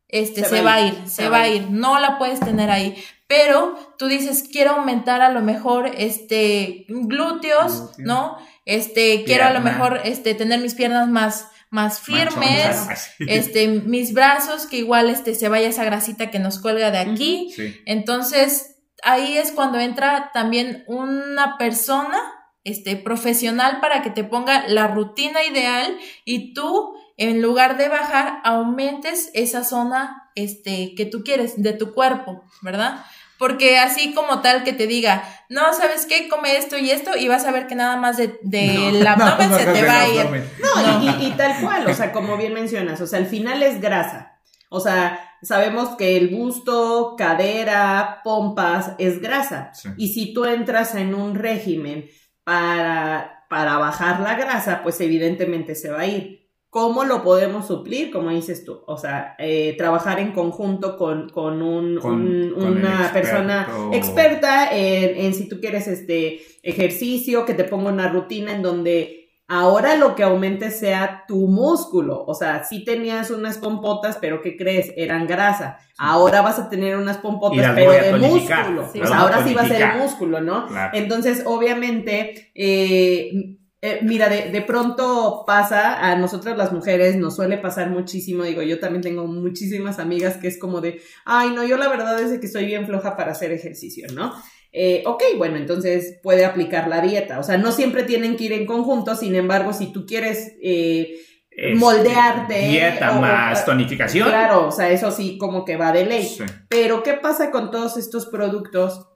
este, se, va a ir, se va a ir, no la puedes tener ahí. Pero tú dices, quiero aumentar a lo mejor, este, glúteos, Glúteos. ¿no? Este, quiero a lo mejor, este, tener mis piernas más, más firmes, Manchonas. este, mis brazos, que igual, este, se vaya esa grasita que nos cuelga de aquí. Sí. Entonces, ahí es cuando entra también una persona, este, profesional para que te ponga la rutina ideal y tú, en lugar de bajar, aumentes esa zona, este, que tú quieres de tu cuerpo, ¿verdad? Porque así como tal que te diga, no, ¿sabes qué? Come esto y esto y vas a ver que nada más de- del abdomen No, se no, te va a ir. abdomen. No, Y, y- y tal cual, o sea, como bien mencionas, o sea, al final es grasa. O sea, sabemos que el busto, cadera, pompas es grasa. Sí. Y si tú entras en un régimen para, para bajar la grasa, pues evidentemente se va a ir. ¿Cómo lo podemos suplir? Como dices tú, o sea, eh, trabajar en conjunto con, con, un, Con- un- con el una persona experta en, en si tú quieres este ejercicio, que te ponga una rutina en donde ahora lo que aumente sea tu músculo. O sea, si tenías unas pompotas, pero ¿qué crees? Eran grasa. Ahora vas a tener unas pompotas, pero de músculo. Sí. O sea, ahora sí va a ser tonificar. músculo, ¿no? Claro. Entonces, obviamente, eh, eh, mira, de, de pronto pasa, a nosotras las mujeres nos suele pasar muchísimo, digo, yo también tengo muchísimas amigas que es como de, ay, no, yo la verdad es de que soy bien floja para hacer ejercicio, ¿no? Eh, ok, bueno, entonces puede aplicar la dieta, o sea, no siempre tienen que ir en conjunto, sin embargo, si tú quieres... eh, Este, moldearte, Dieta o- más tonificación. Claro, o sea, eso sí como que va de ley. Sí. Pero, ¿qué pasa con todos estos productos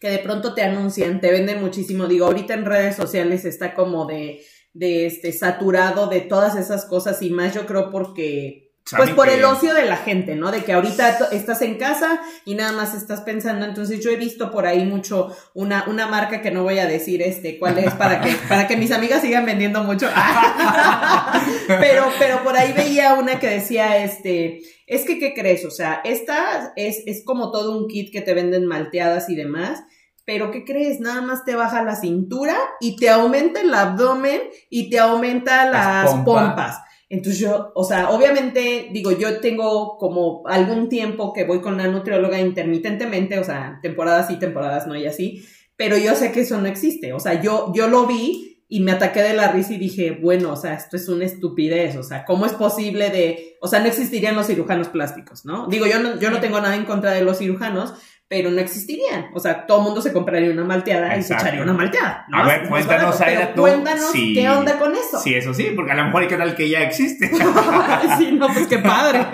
que de pronto te anuncian, te venden muchísimo? Digo, ahorita en redes sociales está como de, de este, saturado de todas esas cosas y más yo creo porque... Pues por el ocio de la gente, ¿no? De que ahorita estás en casa y nada más estás pensando. Entonces yo he visto por ahí mucho una, una marca que no voy a decir este cuál es para que, para que mis amigas sigan vendiendo mucho. pero, pero por ahí veía una que decía, este, es que, ¿qué crees? O sea, esta es, es como todo un kit que te venden malteadas y demás, pero ¿qué crees? Nada más te baja la cintura y te aumenta el abdomen y te aumenta las, pompas. Entonces yo, o sea, obviamente, digo, yo tengo como algún tiempo que voy con la nutrióloga intermitentemente, o sea, temporadas y temporadas no y así, pero yo sé que eso no existe, o sea, yo, yo lo vi y me ataqué de la risa y dije, bueno, o sea, esto es una estupidez, o sea, ¿cómo es posible de, o sea, no existirían los cirujanos plásticos, ¿no? Digo, yo no, yo no tengo nada en contra de los cirujanos, pero no existirían. O sea, todo el mundo se compraría una malteada y se echaría una malteada. A ver, cuéntanos, Aida, tú. Cuéntanos qué onda con eso. Sí, eso sí, porque a lo mejor hay que tal que ya existe. sí, no, pues qué padre.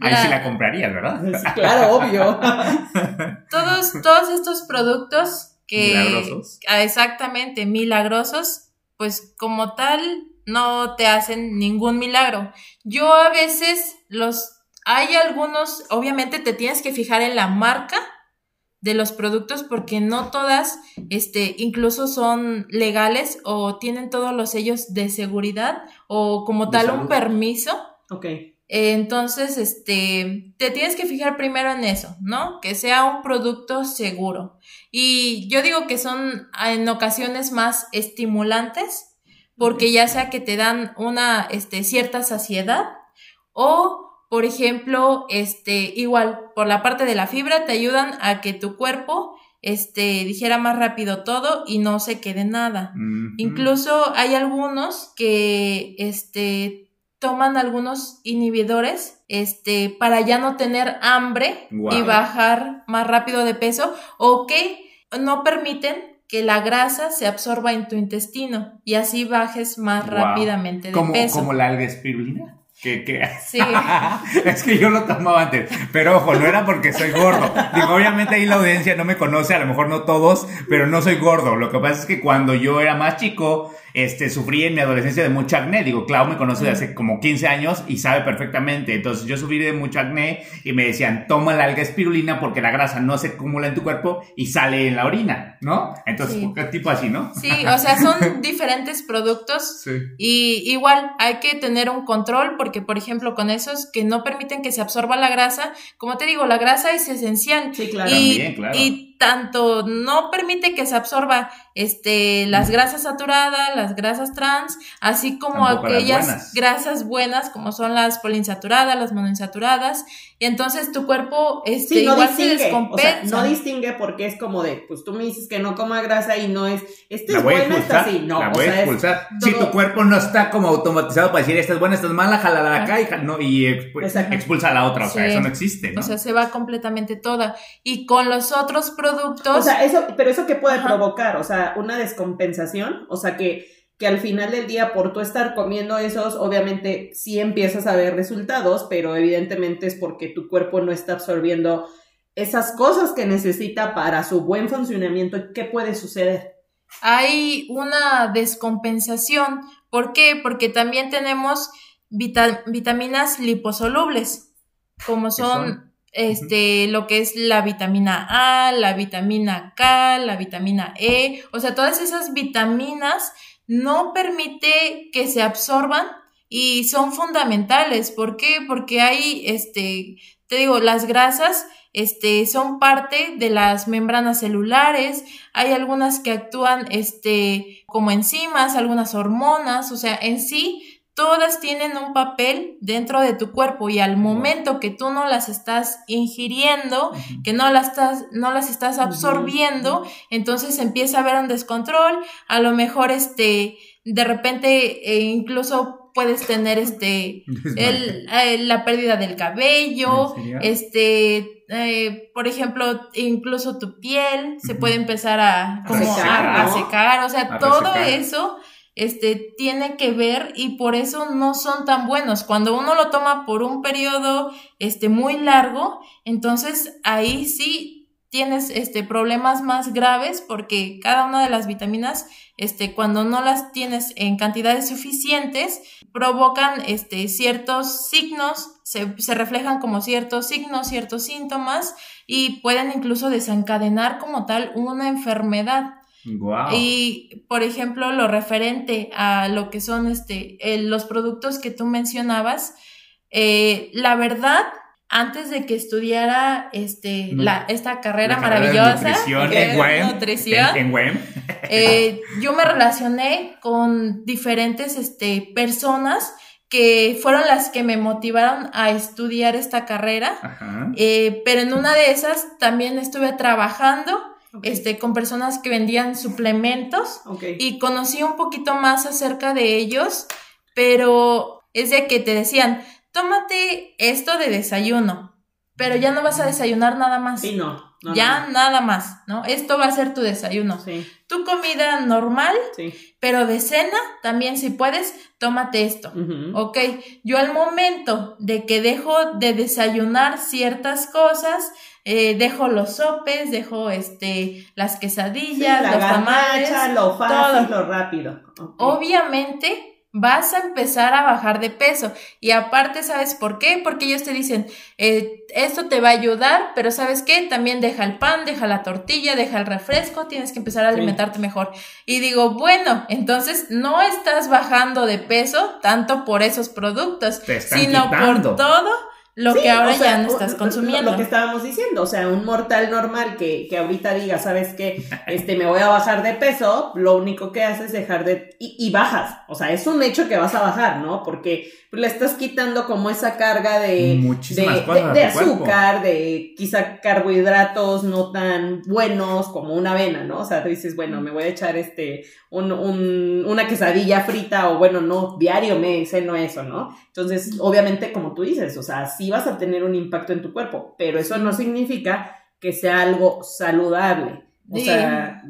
Ahí sí la comprarías, ¿verdad? claro, obvio. todos, todos estos productos que... Milagrosos. Ah, Exactamente, milagrosos, pues como tal no te hacen ningún milagro. Yo a veces los hay algunos, obviamente te tienes que fijar en la marca de los productos porque no todas, este, incluso son legales o tienen todos los sellos de seguridad o como tal salud. un permiso. Ok. Entonces, este, te tienes que fijar primero en eso, ¿no? Que sea un producto seguro. Y yo digo que son en ocasiones más estimulantes, porque ya sea que te dan una, este, cierta saciedad o, por ejemplo, este, igual, por la parte de la fibra te ayudan a que tu cuerpo, este, dijera más rápido todo y no se quede nada. Incluso hay algunos que este toman algunos inhibidores este para ya no tener hambre y bajar más rápido de peso o que no permiten que la grasa se absorba en tu intestino y así bajes más rápidamente de como, peso. como la alga espirulina. Que, que... Sí. es que yo lo tomaba antes, pero ojo, no era porque soy gordo. Digo, obviamente ahí la audiencia no me conoce, a lo mejor no todos, pero no soy gordo. Lo que pasa es que cuando yo era más chico, este, sufrí en mi adolescencia de mucho acné. Digo, Clau me conoce de hace como 15 años y sabe perfectamente. Entonces yo sufrí de mucho acné y me decían, toma la alga espirulina porque la grasa no se acumula en tu cuerpo y sale en la orina, ¿no? Entonces, Sí. tipo así, ¿no? Sí, o sea, son diferentes productos Sí. Y igual hay que tener un control porque, por ejemplo, con esos que no permiten que se absorba la grasa, como te digo, la grasa es esencial. Sí, claro. Y, También, claro. y tanto no permite que se absorba este, las grasas saturadas, las grasas trans, así como Tampoco aquellas buenas. grasas buenas como son las poliinsaturadas, las monoinsaturadas. Y entonces tu cuerpo este, Sí, no igual se distingue. O sea, descompensa. no distingue porque es como de, pues tú me dices que no coma grasa y no es, esta La es buena, esta sí. No, la o voy a sea, expulsar. Si todo- tu cuerpo no está como automatizado para decir esta es buena, esta es mala, jala acá y, no, y expulsa a la otra. O sea, eso no existe, ¿no? O sea, se va completamente toda. Y con los otros productos. O sea, eso, pero eso qué puede Ajá. provocar, o sea, una descompensación, o sea, que, que al final del día, por tú estar comiendo esos, obviamente sí empiezas a ver resultados, pero evidentemente es porque tu cuerpo no está absorbiendo esas cosas que necesita para su buen funcionamiento. ¿Qué puede suceder? hay una descompensación. ¿Por qué? Porque también tenemos vita- vitaminas liposolubles, como son, este, lo que es la vitamina A, la vitamina K, la vitamina E, o sea, todas esas vitaminas no permite que se absorban y son fundamentales. ¿Por qué? Porque hay, este, te digo, las grasas, este, son parte de las membranas celulares, hay algunas que actúan, este, como enzimas, algunas hormonas, o sea, en sí, todas tienen un papel dentro de tu cuerpo y al momento que tú no las estás ingiriendo, que no las estás, no las estás absorbiendo, entonces empieza a haber un descontrol, a lo mejor este, de repente eh, incluso puedes tener este, el, eh, la pérdida del cabello, este, eh, por ejemplo, incluso tu piel se puede empezar a, como secar, a, secar, o sea, A todo resecar. eso este, tiene que ver y por eso no son tan buenos. Cuando uno lo toma por un periodo este, muy largo, entonces ahí sí tienes este, problemas más graves porque cada una de las vitaminas, este, cuando no las tienes en cantidades suficientes, provocan este, ciertos signos, se, se reflejan como ciertos signos, ciertos síntomas y pueden incluso desencadenar como tal una enfermedad. Guau. Y, por ejemplo, lo referente a lo que son este, el- los productos que tú mencionabas, eh, la verdad, antes de que estudiara este, Mm. la, esta carrera La carrera de maravillosa nutrición que en WEM. nutrición, En, en WEM. eh, yo me relacioné con diferentes este, personas que fueron las que me motivaron a estudiar esta carrera. Eh, pero en una de esas también estuve trabajando Este, con personas que vendían suplementos y conocí un poquito más acerca de ellos, pero es de que te decían, tómate esto de desayuno, pero ya no vas a desayunar nada más. Sí, no. no, ya no, nada más, ¿no? Esto va a ser tu desayuno. no. Sí, Tu comida normal, sí. pero de cena también si puedes, tómate esto. Ujú. Ok, yo al momento de que dejo de desayunar ciertas cosas, eh, dejo los sopes, dejo este las Sí, quesadillas, la los tamales, lo fácil, todo. lo rápido. Obviamente vas a empezar a bajar de peso y aparte, ¿sabes por qué? Porque ellos te dicen, eh, esto te va a ayudar, pero ¿sabes qué? También deja el pan, deja la tortilla, deja el refresco, tienes que empezar a Sí. alimentarte mejor. Y digo, bueno, entonces no estás bajando de peso tanto por esos productos, sino quitando. por todo lo Sí, que ahora o sea, ya no estás consumiendo. Lo que estábamos diciendo, o sea, un mortal normal que, que ahorita diga, ¿sabes qué? Este, me voy a bajar de peso, lo único que haces es dejar de... Y, y bajas, o sea, es un hecho que vas a bajar, ¿no? Porque le estás quitando como esa carga de... Muchísimas de, cosas de- cuerpo. azúcar, de quizá carbohidratos no tan buenos como una avena, ¿no? O sea, te dices, bueno, me voy a echar este, un, un- una quesadilla frita o bueno, no, diario me ceno eso, ¿no? Entonces, obviamente, como tú dices, o sea, sí vas a tener un impacto en tu cuerpo, pero eso no significa que sea algo saludable. O Sí. sea,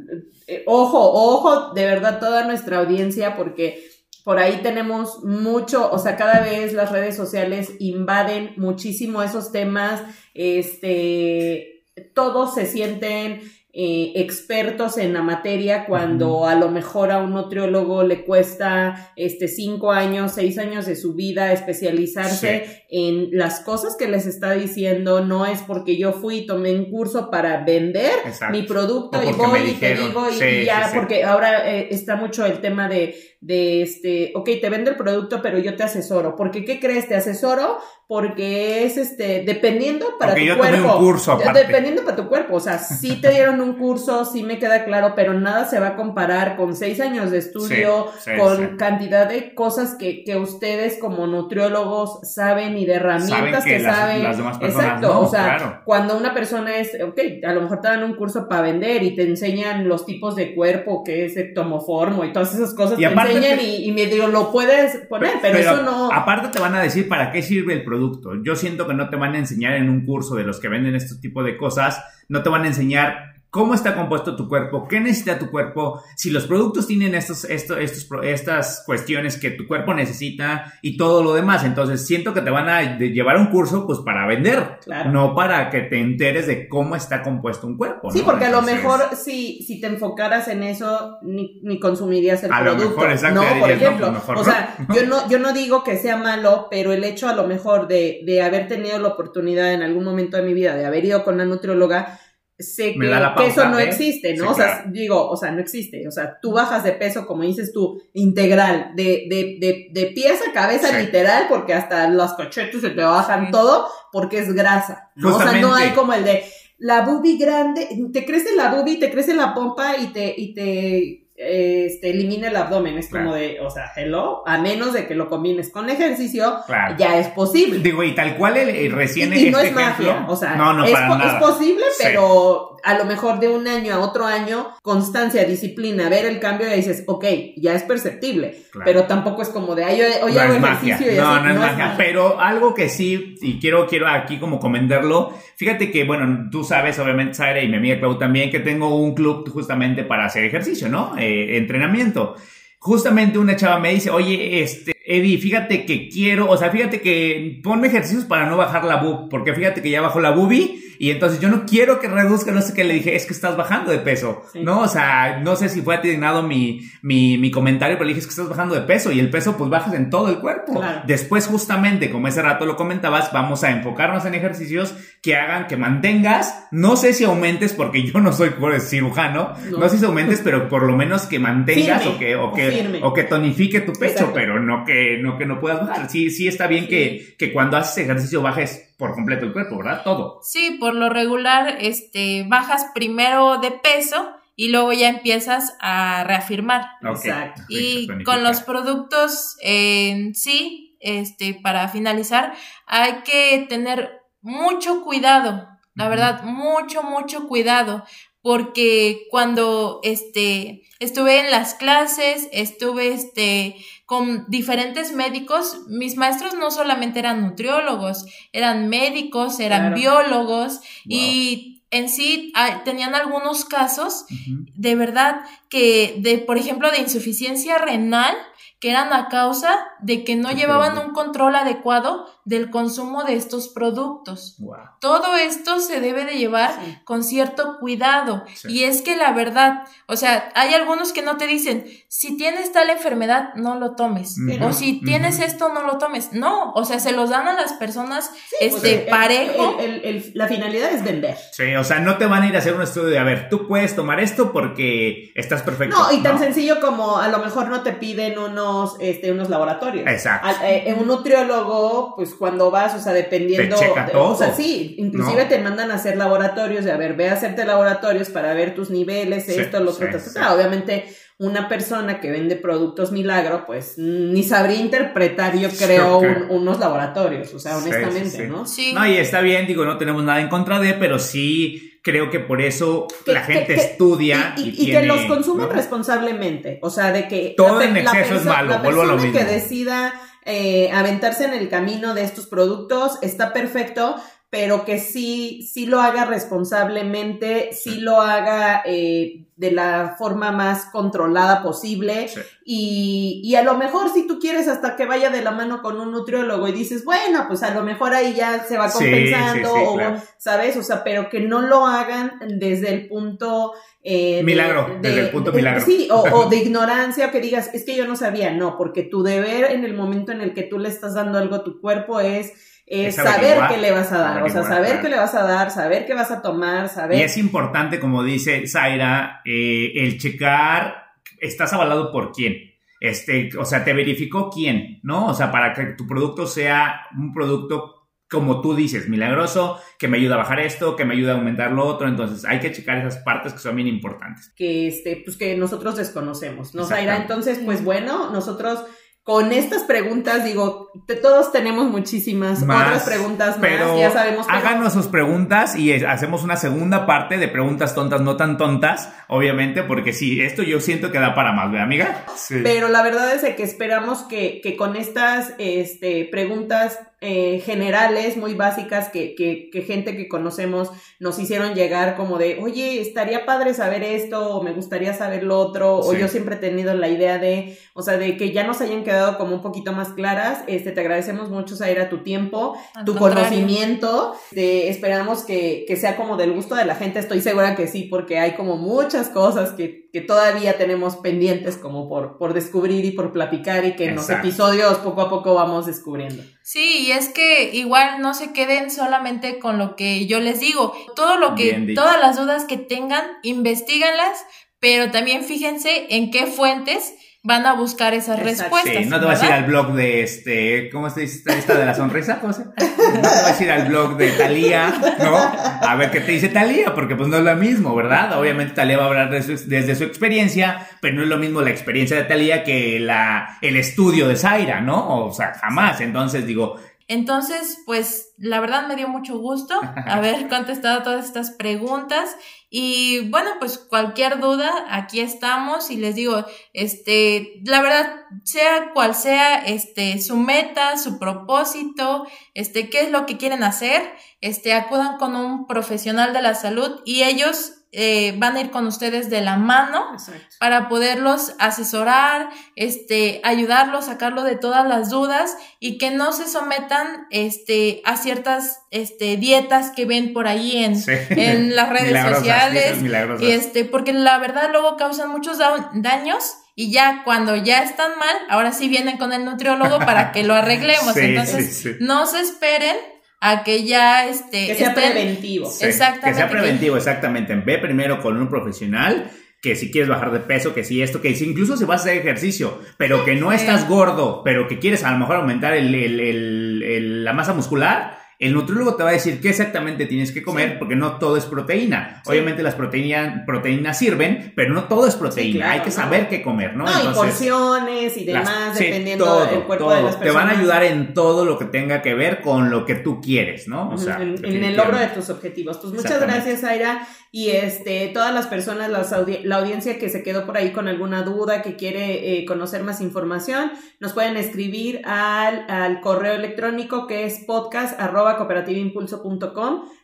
eh, ojo, ojo, de verdad, toda nuestra audiencia, porque por ahí tenemos mucho, o sea, cada vez las redes sociales invaden muchísimo esos temas, este, todos se sienten eh, expertos en la materia cuando a lo mejor a un nutriólogo le cuesta este cinco años, seis años de su vida especializarse en las cosas que les está diciendo, no es porque yo fui y tomé un curso para vender Exacto. mi producto y voy y te digo y, Sí, y ya, sí, sí. porque ahora eh, está mucho el tema de, de este, ok, te vendo el producto, pero yo te asesoro. Porque, ¿qué crees? Te asesoro porque es este, dependiendo para Porque tu yo tomé cuerpo. un curso aparte. Dependiendo para tu cuerpo. O sea, sí te dieron un curso, sí me queda claro, pero nada se va a comparar con seis años de estudio, con cantidad de cosas que, que ustedes como nutriólogos saben y de herramientas Saben que, que las- saben. las demás personas Exacto. no, o sea, claro. cuando una persona es, ok, a lo mejor te dan un curso para vender y te enseñan los tipos de cuerpo, que es ectomoformo y todas esas cosas, Y te enseñan te- y, y medio lo puedes poner, pero, eso no... Aparte te van a decir para qué sirve el producto. Yo siento que no te van a enseñar en un curso de los que venden este tipo de cosas, no te van a enseñar cómo está compuesto tu cuerpo, qué necesita tu cuerpo, si los productos tienen estos, estos, estos, estas cuestiones que tu cuerpo necesita y todo lo demás. Entonces siento que te van a llevar a un curso pues para vender, Claro. no para que te enteres de cómo está compuesto un cuerpo. Sí, ¿no? porque a lo mejor si, si te enfocaras en eso, ni, ni consumirías el A lo producto. mejor, exacto, no, por dirías, no, ejemplo. pues mejor o no. sea, yo no, yo no digo que sea malo, pero el hecho a lo mejor de, de haber tenido la oportunidad en algún momento de mi vida de haber ido con la nutrióloga, sé que, da la que eso pauta no existe, ¿no? Sí, o sea, claro. digo, o sea, no existe. O sea, tú bajas de peso, como dices tú, integral, de, de, de, de pies a cabeza Sí. literal, porque hasta los cochetes se te bajan Sí. todo, porque es grasa. ¿no? O sea, no hay como el de la boobie grande, te crece la boobie, te crece la pompa y te, y te este, elimina el abdomen. Es como de, o sea, hello, a menos de que lo combines con ejercicio, Claro. ya es posible. Digo, y tal cual el, el recién Y, y no es ejemplo- magia, o sea, no, no, es, para po- nada. es posible, Sí. pero a lo mejor de un año a otro año, constancia, disciplina, ver el cambio y dices, ok, ya es perceptible, Claro. pero tampoco es como de, ay, hoy, no hago es magia. ejercicio y No, así, no es magia. Pero algo que sí, y quiero, quiero aquí como comentarlo. Fíjate que, bueno, tú sabes, obviamente, Sara y mi amiga Clau también, que tengo un club justamente para hacer ejercicio, ¿no? Eh, entrenamiento. Justamente una chava me dice, oye, este, Eddie, fíjate que quiero, o sea, fíjate que ponme ejercicios para no bajar la boob, porque fíjate que ya bajó la boobie y entonces yo no quiero que reduzca, no sé qué, le dije, es que estás bajando de peso, Sí. ¿no? O sea, no sé si fue atinado mi, mi, mi comentario, pero le dije, es que estás bajando de peso y el peso pues bajas en todo el cuerpo. Claro. Después, justamente, como ese rato lo comentabas, vamos a enfocarnos en ejercicios que hagan que mantengas, no sé si aumentes, porque yo no soy cirujano, no, No. sé si aumentes, pero por lo menos que mantengas Firme, o que, o que, o que tonifique tu pecho, Exacto. pero no que, no que no puedas bajar. Sí, sí está bien Sí. que, que cuando haces ejercicio bajes por completo el cuerpo, ¿verdad? Todo. Sí, por lo regular, este, bajas primero de peso y luego ya empiezas a reafirmar. Exacto. Y con los productos en sí, este, para finalizar, hay que tener mucho cuidado, la verdad, mucho, mucho cuidado, porque cuando este, estuve en las clases, estuve este, con diferentes médicos, mis maestros no solamente eran nutriólogos, eran médicos, eran Claro. biólogos y en sí tenían algunos casos de verdad que de por ejemplo de insuficiencia renal que eran a causa de que no llevaban un control adecuado del consumo de estos productos. Wow. Todo esto se debe de llevar Sí. con cierto cuidado. Sí. Y es que la verdad, o sea, hay algunos que no te dicen, si tienes tal enfermedad, no lo tomes. O si tienes esto, no lo tomes. No, o sea, se los dan a las personas Pues, este parejo. el- el- el- la finalidad es vender. Sí, o sea, no te van a ir a hacer un estudio de, a ver, tú puedes tomar esto porque estás perfecto. No, y tan sencillo como a lo mejor no te piden unos, este, unos laboratorios. Exacto. Al- eh, un nutriólogo, pues cuando vas, o sea, dependiendo. Te checa de- todo. O sea, sí, inclusive ¿No? te mandan a hacer laboratorios de, a ver, ve a hacerte laboratorios para ver tus niveles, Sí, esto, lo otro. sí. Obviamente, una persona que vende productos milagro, pues ni sabría interpretar, yo creo, Sí, un- unos laboratorios, o sea, Sí, honestamente, sí, sí. ¿no? Sí. No, y está bien, digo, no tenemos nada en contra de, pero sí creo que por eso Que- la gente que- estudia y, y, y- y tiene, que los consumen ¿no? responsablemente. O sea, de que Todo en exceso es malo, vuelvo a lo persona que mismo. decida eh, aventarse en el camino de estos productos está perfecto, pero que sí, sí lo haga responsablemente, sí lo haga eh, de la forma más controlada posible. Sí. Y, y a lo mejor si tú quieres hasta que vaya de la mano con un nutriólogo y dices, bueno, pues a lo mejor ahí ya se va compensando, sí, sí, o, claro. ¿sabes? O sea, pero que no lo hagan desde el punto... eh, de- Milagro, desde el punto milagro. Sí, o, o de ignorancia, o que digas, es que yo no sabía, no, porque tu deber en el momento en el que tú le estás dando algo a tu cuerpo es... es saber qué le vas a dar, o sea, saber claro. qué le vas a dar, saber qué vas a tomar, saber... Y es importante, como dice Zaira, eh, el checar, estás avalado por quién. Este, o sea, te verificó quién, ¿no? O sea, para que tu producto sea un producto como tú dices, milagroso, que me ayuda a bajar esto, que me ayuda a aumentar lo otro. Entonces, hay que checar esas partes que son bien importantes. que este, pues que nosotros desconocemos, ¿no? Zaira? Entonces, pues bueno, nosotros con estas preguntas, digo, te- todos tenemos muchísimas Más, otras preguntas más, Pero ya sabemos que háganos sus preguntas y es- hacemos una segunda parte de preguntas tontas, no tan tontas, obviamente, porque sí, esto yo siento que da para más, ¿verdad, amiga? Sí. Pero la verdad es de que esperamos que, que con estas este, preguntas eh, generales, muy básicas, que, que, que gente que conocemos nos hicieron llegar como de, oye, estaría padre saber esto, o me gustaría saber lo otro, o yo siempre he tenido la idea de, o sea, de que ya nos hayan quedado como un poquito más claras. Este, te agradecemos mucho, Zaira, tu tiempo, Al tu contrario. conocimiento. Este, esperamos que, que sea como del gusto de la gente, estoy segura que sí, porque hay como muchas cosas que, que todavía tenemos pendientes como por, por descubrir y por platicar y que en los episodios poco a poco vamos descubriendo. Sí, y es que igual no se queden solamente con lo que yo les digo. Todo lo que, todas las dudas que tengan, investiganlas, pero también fíjense en qué fuentes van a buscar esas Exacto. respuestas. Sí, no te vas a ir al blog de este, ¿cómo se dice esta de la sonrisa? ¿Cómo se? No te vas a ir al blog de Talía, ¿no? A ver qué te dice Talía, porque pues no es lo mismo, ¿verdad? Obviamente Talía va a hablar de su- desde su experiencia, pero no es lo mismo la experiencia de Talía que la, el estudio de Zaira, ¿no? O sea, jamás. Entonces digo, Entonces, pues la verdad me dio mucho gusto haber contestado todas estas preguntas y bueno, pues cualquier duda, aquí estamos y les digo, este, la verdad, sea cual sea este su meta, su propósito, este, qué es lo que quieren hacer, este, acudan con un profesional de la salud y ellos eh, van a ir con ustedes de la mano Exacto. para poderlos asesorar, este, ayudarlos, sacarlo de todas las dudas y que no se sometan, este, a ciertas, este, dietas que ven por ahí en, sí. en las redes Milagrosas, sociales, milagrosas. este, porque la verdad luego causan muchos da- daños y ya cuando ya están mal, ahora sí vienen con el nutriólogo para que lo arreglemos. Sí, Entonces, sí, sí. no se esperen a que ya, este, Que sea estén- preventivo. Sí, Exactamente, Que sea preventivo, exactamente. Ve primero con un profesional. Que si quieres bajar de peso, que si esto, que si incluso si vas a hacer ejercicio, pero que no Sí. estás gordo, pero que quieres a lo mejor aumentar el- el- el- el- la masa muscular, el nutriólogo te va a decir qué exactamente tienes que comer, porque no todo es proteína. Obviamente las proteínas, proteínas sirven, pero no todo es proteína. Hay que saber qué comer, ¿no? no y porciones y demás, dependiendo del cuerpo de las personas. Te van a ayudar en todo lo que tenga que ver con lo que tú quieres, ¿no? O sea, en, el logro de tus objetivos. Pues muchas gracias, Aira. Y este, todas las personas, la audiencia que se quedó por ahí con alguna duda, que quiere eh, conocer más información, nos pueden escribir al, al correo electrónico que es podcast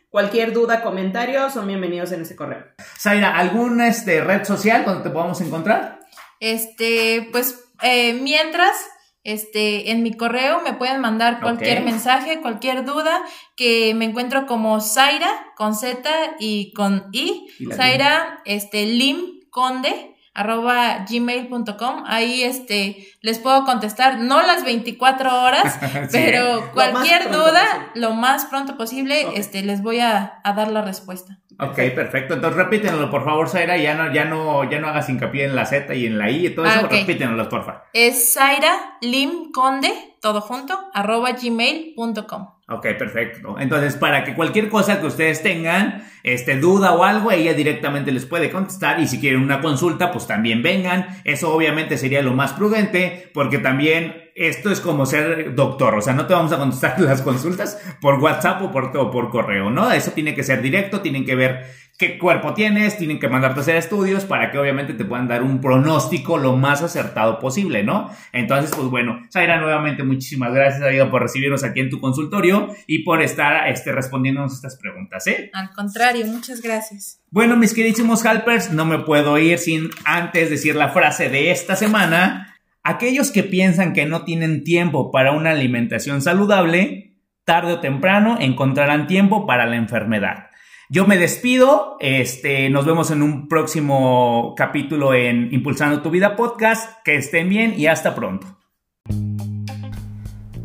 Cualquier duda, comentario, son bienvenidos en ese correo. Zaira, ¿alguna este, red social donde te podamos encontrar? Este, pues, eh, mientras, este, en mi correo me pueden mandar cualquier mensaje, cualquier duda, que me encuentro como Zaira, con Z y con I, Zaira, este, Lim Conde, arroba gmail.com. Ahí este, les puedo contestar, no las 24 horas, pero cualquier duda, lo más pronto posible, este, les voy a, a, dar la respuesta. Ok, perfecto. Entonces repítenlo, por favor, Zaira, ya no, ya no, ya no hagas hincapié en la Z y en la I y todo eso, ah, repítenlo, por favor. Es Zaira Lim Conde, todo junto, arroba gmail.com. Ok, perfecto. Entonces, para que cualquier cosa que ustedes tengan, este, duda o algo, ella directamente les puede contestar y si quieren una consulta, pues también vengan. Eso obviamente sería lo más prudente, porque también esto es como ser doctor, o sea, no te vamos a contestar las consultas por WhatsApp o por, o por correo, ¿no? Eso tiene que ser directo, tienen que ver qué cuerpo tienes, tienen que mandarte a hacer estudios para que obviamente te puedan dar un pronóstico lo más acertado posible, ¿no? Entonces, pues bueno, Zaira, nuevamente muchísimas gracias, amigo, por recibirnos aquí en tu consultorio y por estar este, respondiéndonos estas preguntas, ¿eh? Al contrario, muchas gracias. Bueno, mis queridísimos helpers, no me puedo ir sin antes decir la frase de esta semana. Aquellos que piensan que no tienen tiempo para una alimentación saludable, tarde o temprano encontrarán tiempo para la enfermedad. Yo me despido, este, nos vemos en un próximo capítulo en Impulsando tu Vida Podcast, que estén bien y hasta pronto.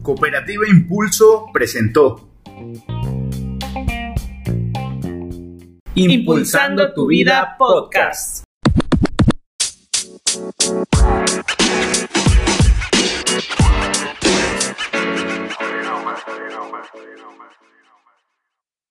Cooperativa Impulso presentó Impulsando tu Vida Podcast. so you know, man.